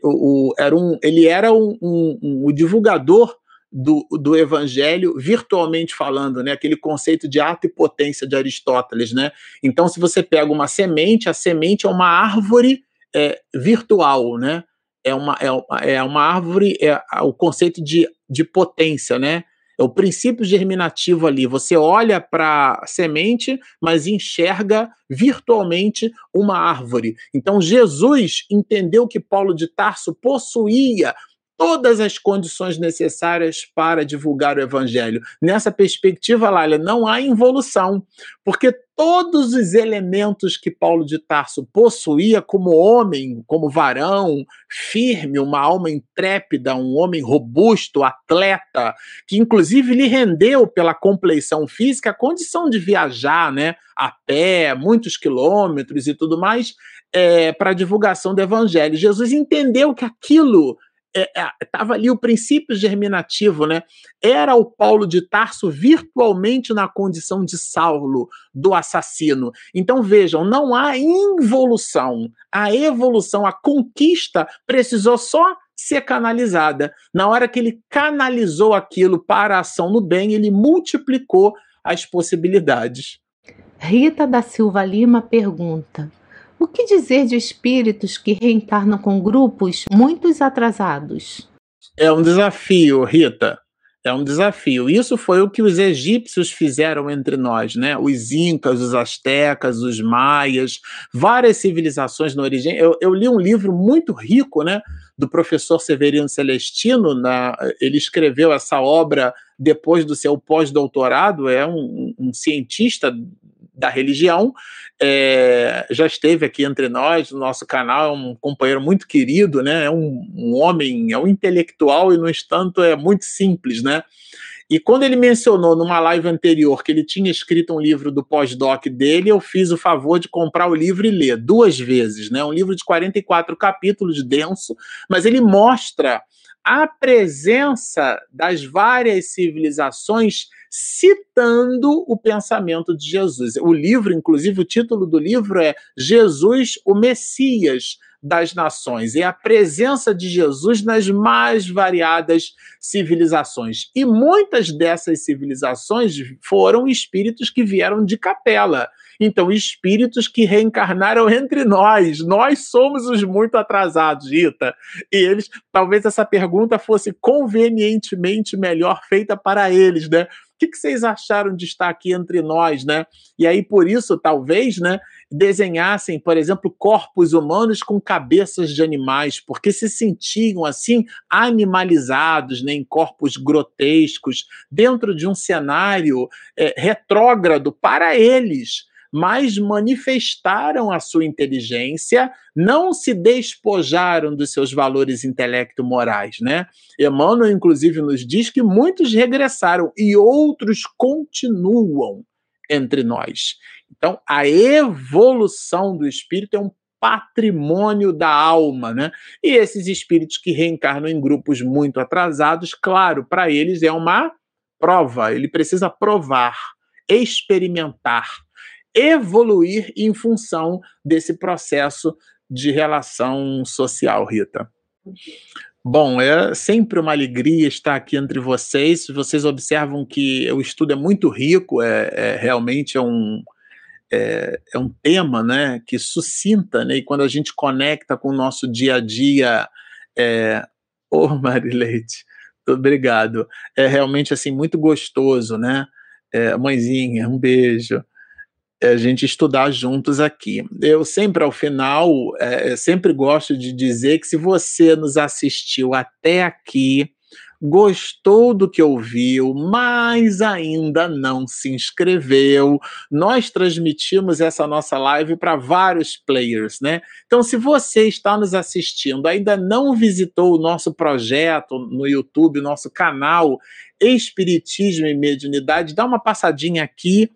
O, o, era um, ele era um, um, um, divulgador do, do evangelho, virtualmente falando, né? Aquele conceito de ato e potência de Aristóteles, né? Então, se você pega uma semente, a semente é uma árvore é, virtual, né? é uma, é, é uma árvore, é o conceito de, de potência, né? É o princípio germinativo ali. Você olha para a semente, mas enxerga virtualmente uma árvore. Então, Jesus entendeu que Paulo de Tarso possuía todas as condições necessárias para divulgar o evangelho. Nessa perspectiva, Lália, não há involução, porque todos os elementos que Paulo de Tarso possuía como homem, como varão, firme, uma alma intrépida, um homem robusto, atleta, que inclusive lhe rendeu pela compleição física a condição de viajar, né, a pé, muitos quilômetros e tudo mais, é, para a divulgação do evangelho. Jesus entendeu que aquilo estava é, é, ali o princípio germinativo, né? Era o Paulo de Tarso virtualmente na condição de Saulo, do assassino. Então vejam, não há involução. A evolução, a conquista precisou só ser canalizada. Na hora que ele canalizou aquilo para a ação no bem, ele multiplicou as possibilidades. Rita da Silva Lima pergunta: o que dizer de espíritos que reencarnam com grupos muito atrasados? É um desafio, Rita. É um desafio. Isso foi o que os egípcios fizeram entre nós, né? Os incas, os astecas, os maias, várias civilizações na origem. Eu, eu li um livro muito rico, né? Do professor Severino Celestino. Na, ele escreveu essa obra depois do seu pós-doutorado. É um, um cientista da religião. É, já esteve aqui entre nós, no nosso canal, é um companheiro muito querido, né? É um, um homem, é um intelectual e, no entanto, é muito simples, né? E quando ele mencionou numa live anterior que ele tinha escrito um livro do pós-doc dele, eu fiz o favor de comprar o livro e ler duas vezes, né? Um livro de 44 capítulos, denso, mas ele mostra a presença das várias civilizações citando o pensamento de Jesus. O livro, inclusive, o título do livro é Jesus, o Messias das nações. É a presença de Jesus nas mais variadas civilizações. E muitas dessas civilizações foram espíritos que vieram de capela. Então, espíritos que reencarnaram entre nós. Nós somos os muito atrasados, Rita. E eles, talvez essa pergunta fosse convenientemente melhor feita para eles, né? Que, que vocês acharam de estar aqui entre nós, né? E aí, por isso, talvez, né, desenhassem, por exemplo, corpos humanos com cabeças de animais, porque se sentiam assim animalizados, né, em corpos grotescos, dentro de um cenário é, retrógrado para eles mas manifestaram a sua inteligência, não se despojaram dos seus valores intelecto-morais, né? Emmanuel, inclusive, nos diz que muitos regressaram e outros continuam entre nós. Então, a evolução do espírito é um patrimônio da alma, né? E esses espíritos que reencarnam em grupos muito atrasados, claro, para eles é uma prova, ele precisa provar, experimentar, evoluir em função desse processo de relação social, Rita. Bom, é sempre uma alegria estar aqui entre vocês. Vocês observam que o estudo é muito rico, é, é realmente é um, é, é, um tema né, que sucinta, né, e quando a gente conecta com o nosso dia a dia. É... Ô, oh, Marileite, obrigado. É realmente assim muito gostoso, né? É, mãezinha, um beijo. A gente estudar juntos aqui. Eu sempre, ao final, é, sempre gosto de dizer que se você nos assistiu até aqui, gostou do que ouviu, mas ainda não se inscreveu, nós transmitimos essa nossa live para vários players, né? Então, se você está nos assistindo, ainda não visitou o nosso projeto no YouTube, nosso canal Espiritismo e Mediunidade, dá uma passadinha aqui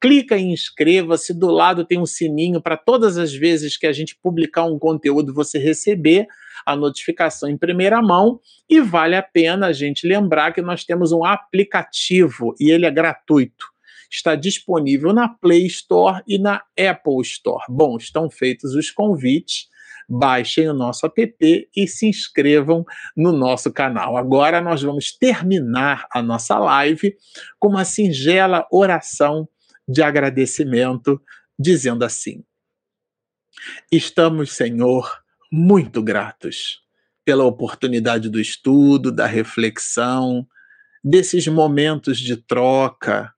clica em inscreva-se, do lado tem um sininho para todas as vezes que a gente publicar um conteúdo você receber a notificação em primeira mão e vale a pena a gente lembrar que nós temos um aplicativo e ele é gratuito. Está disponível na Play Store e na Apple Store. Bom, estão feitos os convites. Baixem o nosso app e se inscrevam no nosso canal. Agora nós vamos terminar a nossa live com uma singela oração de agradecimento, dizendo assim: Estamos, Senhor, muito gratos pela oportunidade do estudo, da reflexão, desses momentos de troca,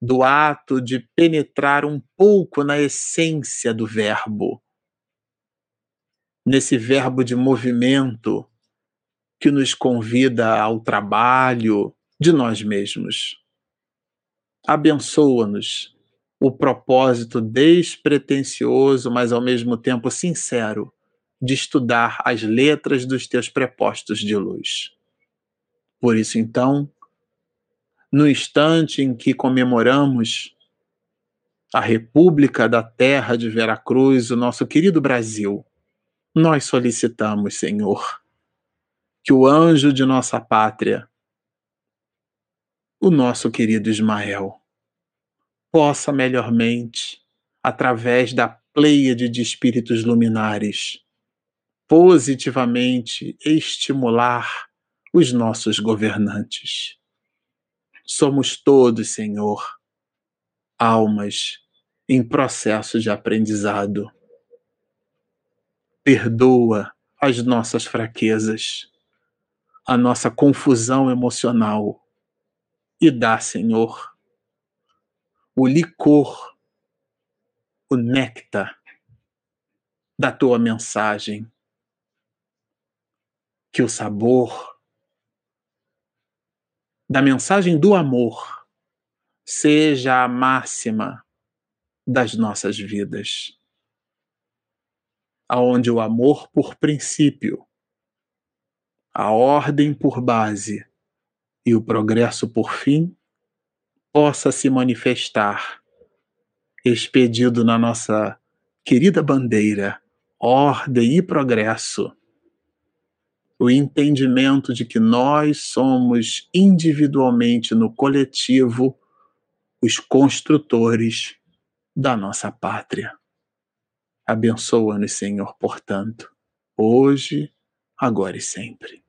do ato de penetrar um pouco na essência do verbo, nesse verbo de movimento que nos convida ao trabalho de nós mesmos abençoa-nos o propósito despretensioso, mas ao mesmo tempo sincero, de estudar as letras dos teus prepostos de luz. Por isso, então, no instante em que comemoramos a República da Terra de Veracruz, o nosso querido Brasil, nós solicitamos, Senhor, que o anjo de nossa pátria o nosso querido Ismael possa melhormente, através da pleiade de espíritos luminares, positivamente estimular os nossos governantes. Somos todos, Senhor, almas em processo de aprendizado. Perdoa as nossas fraquezas, a nossa confusão emocional e dá, Senhor, o licor, o néctar da tua mensagem. Que o sabor da mensagem do amor seja a máxima das nossas vidas. Aonde o amor por princípio, a ordem por base e o progresso, por fim, possa se manifestar, expedido na nossa querida bandeira, ordem e progresso, o entendimento de que nós somos individualmente no coletivo os construtores da nossa pátria. Abençoa-nos, Senhor, portanto, hoje, agora e sempre.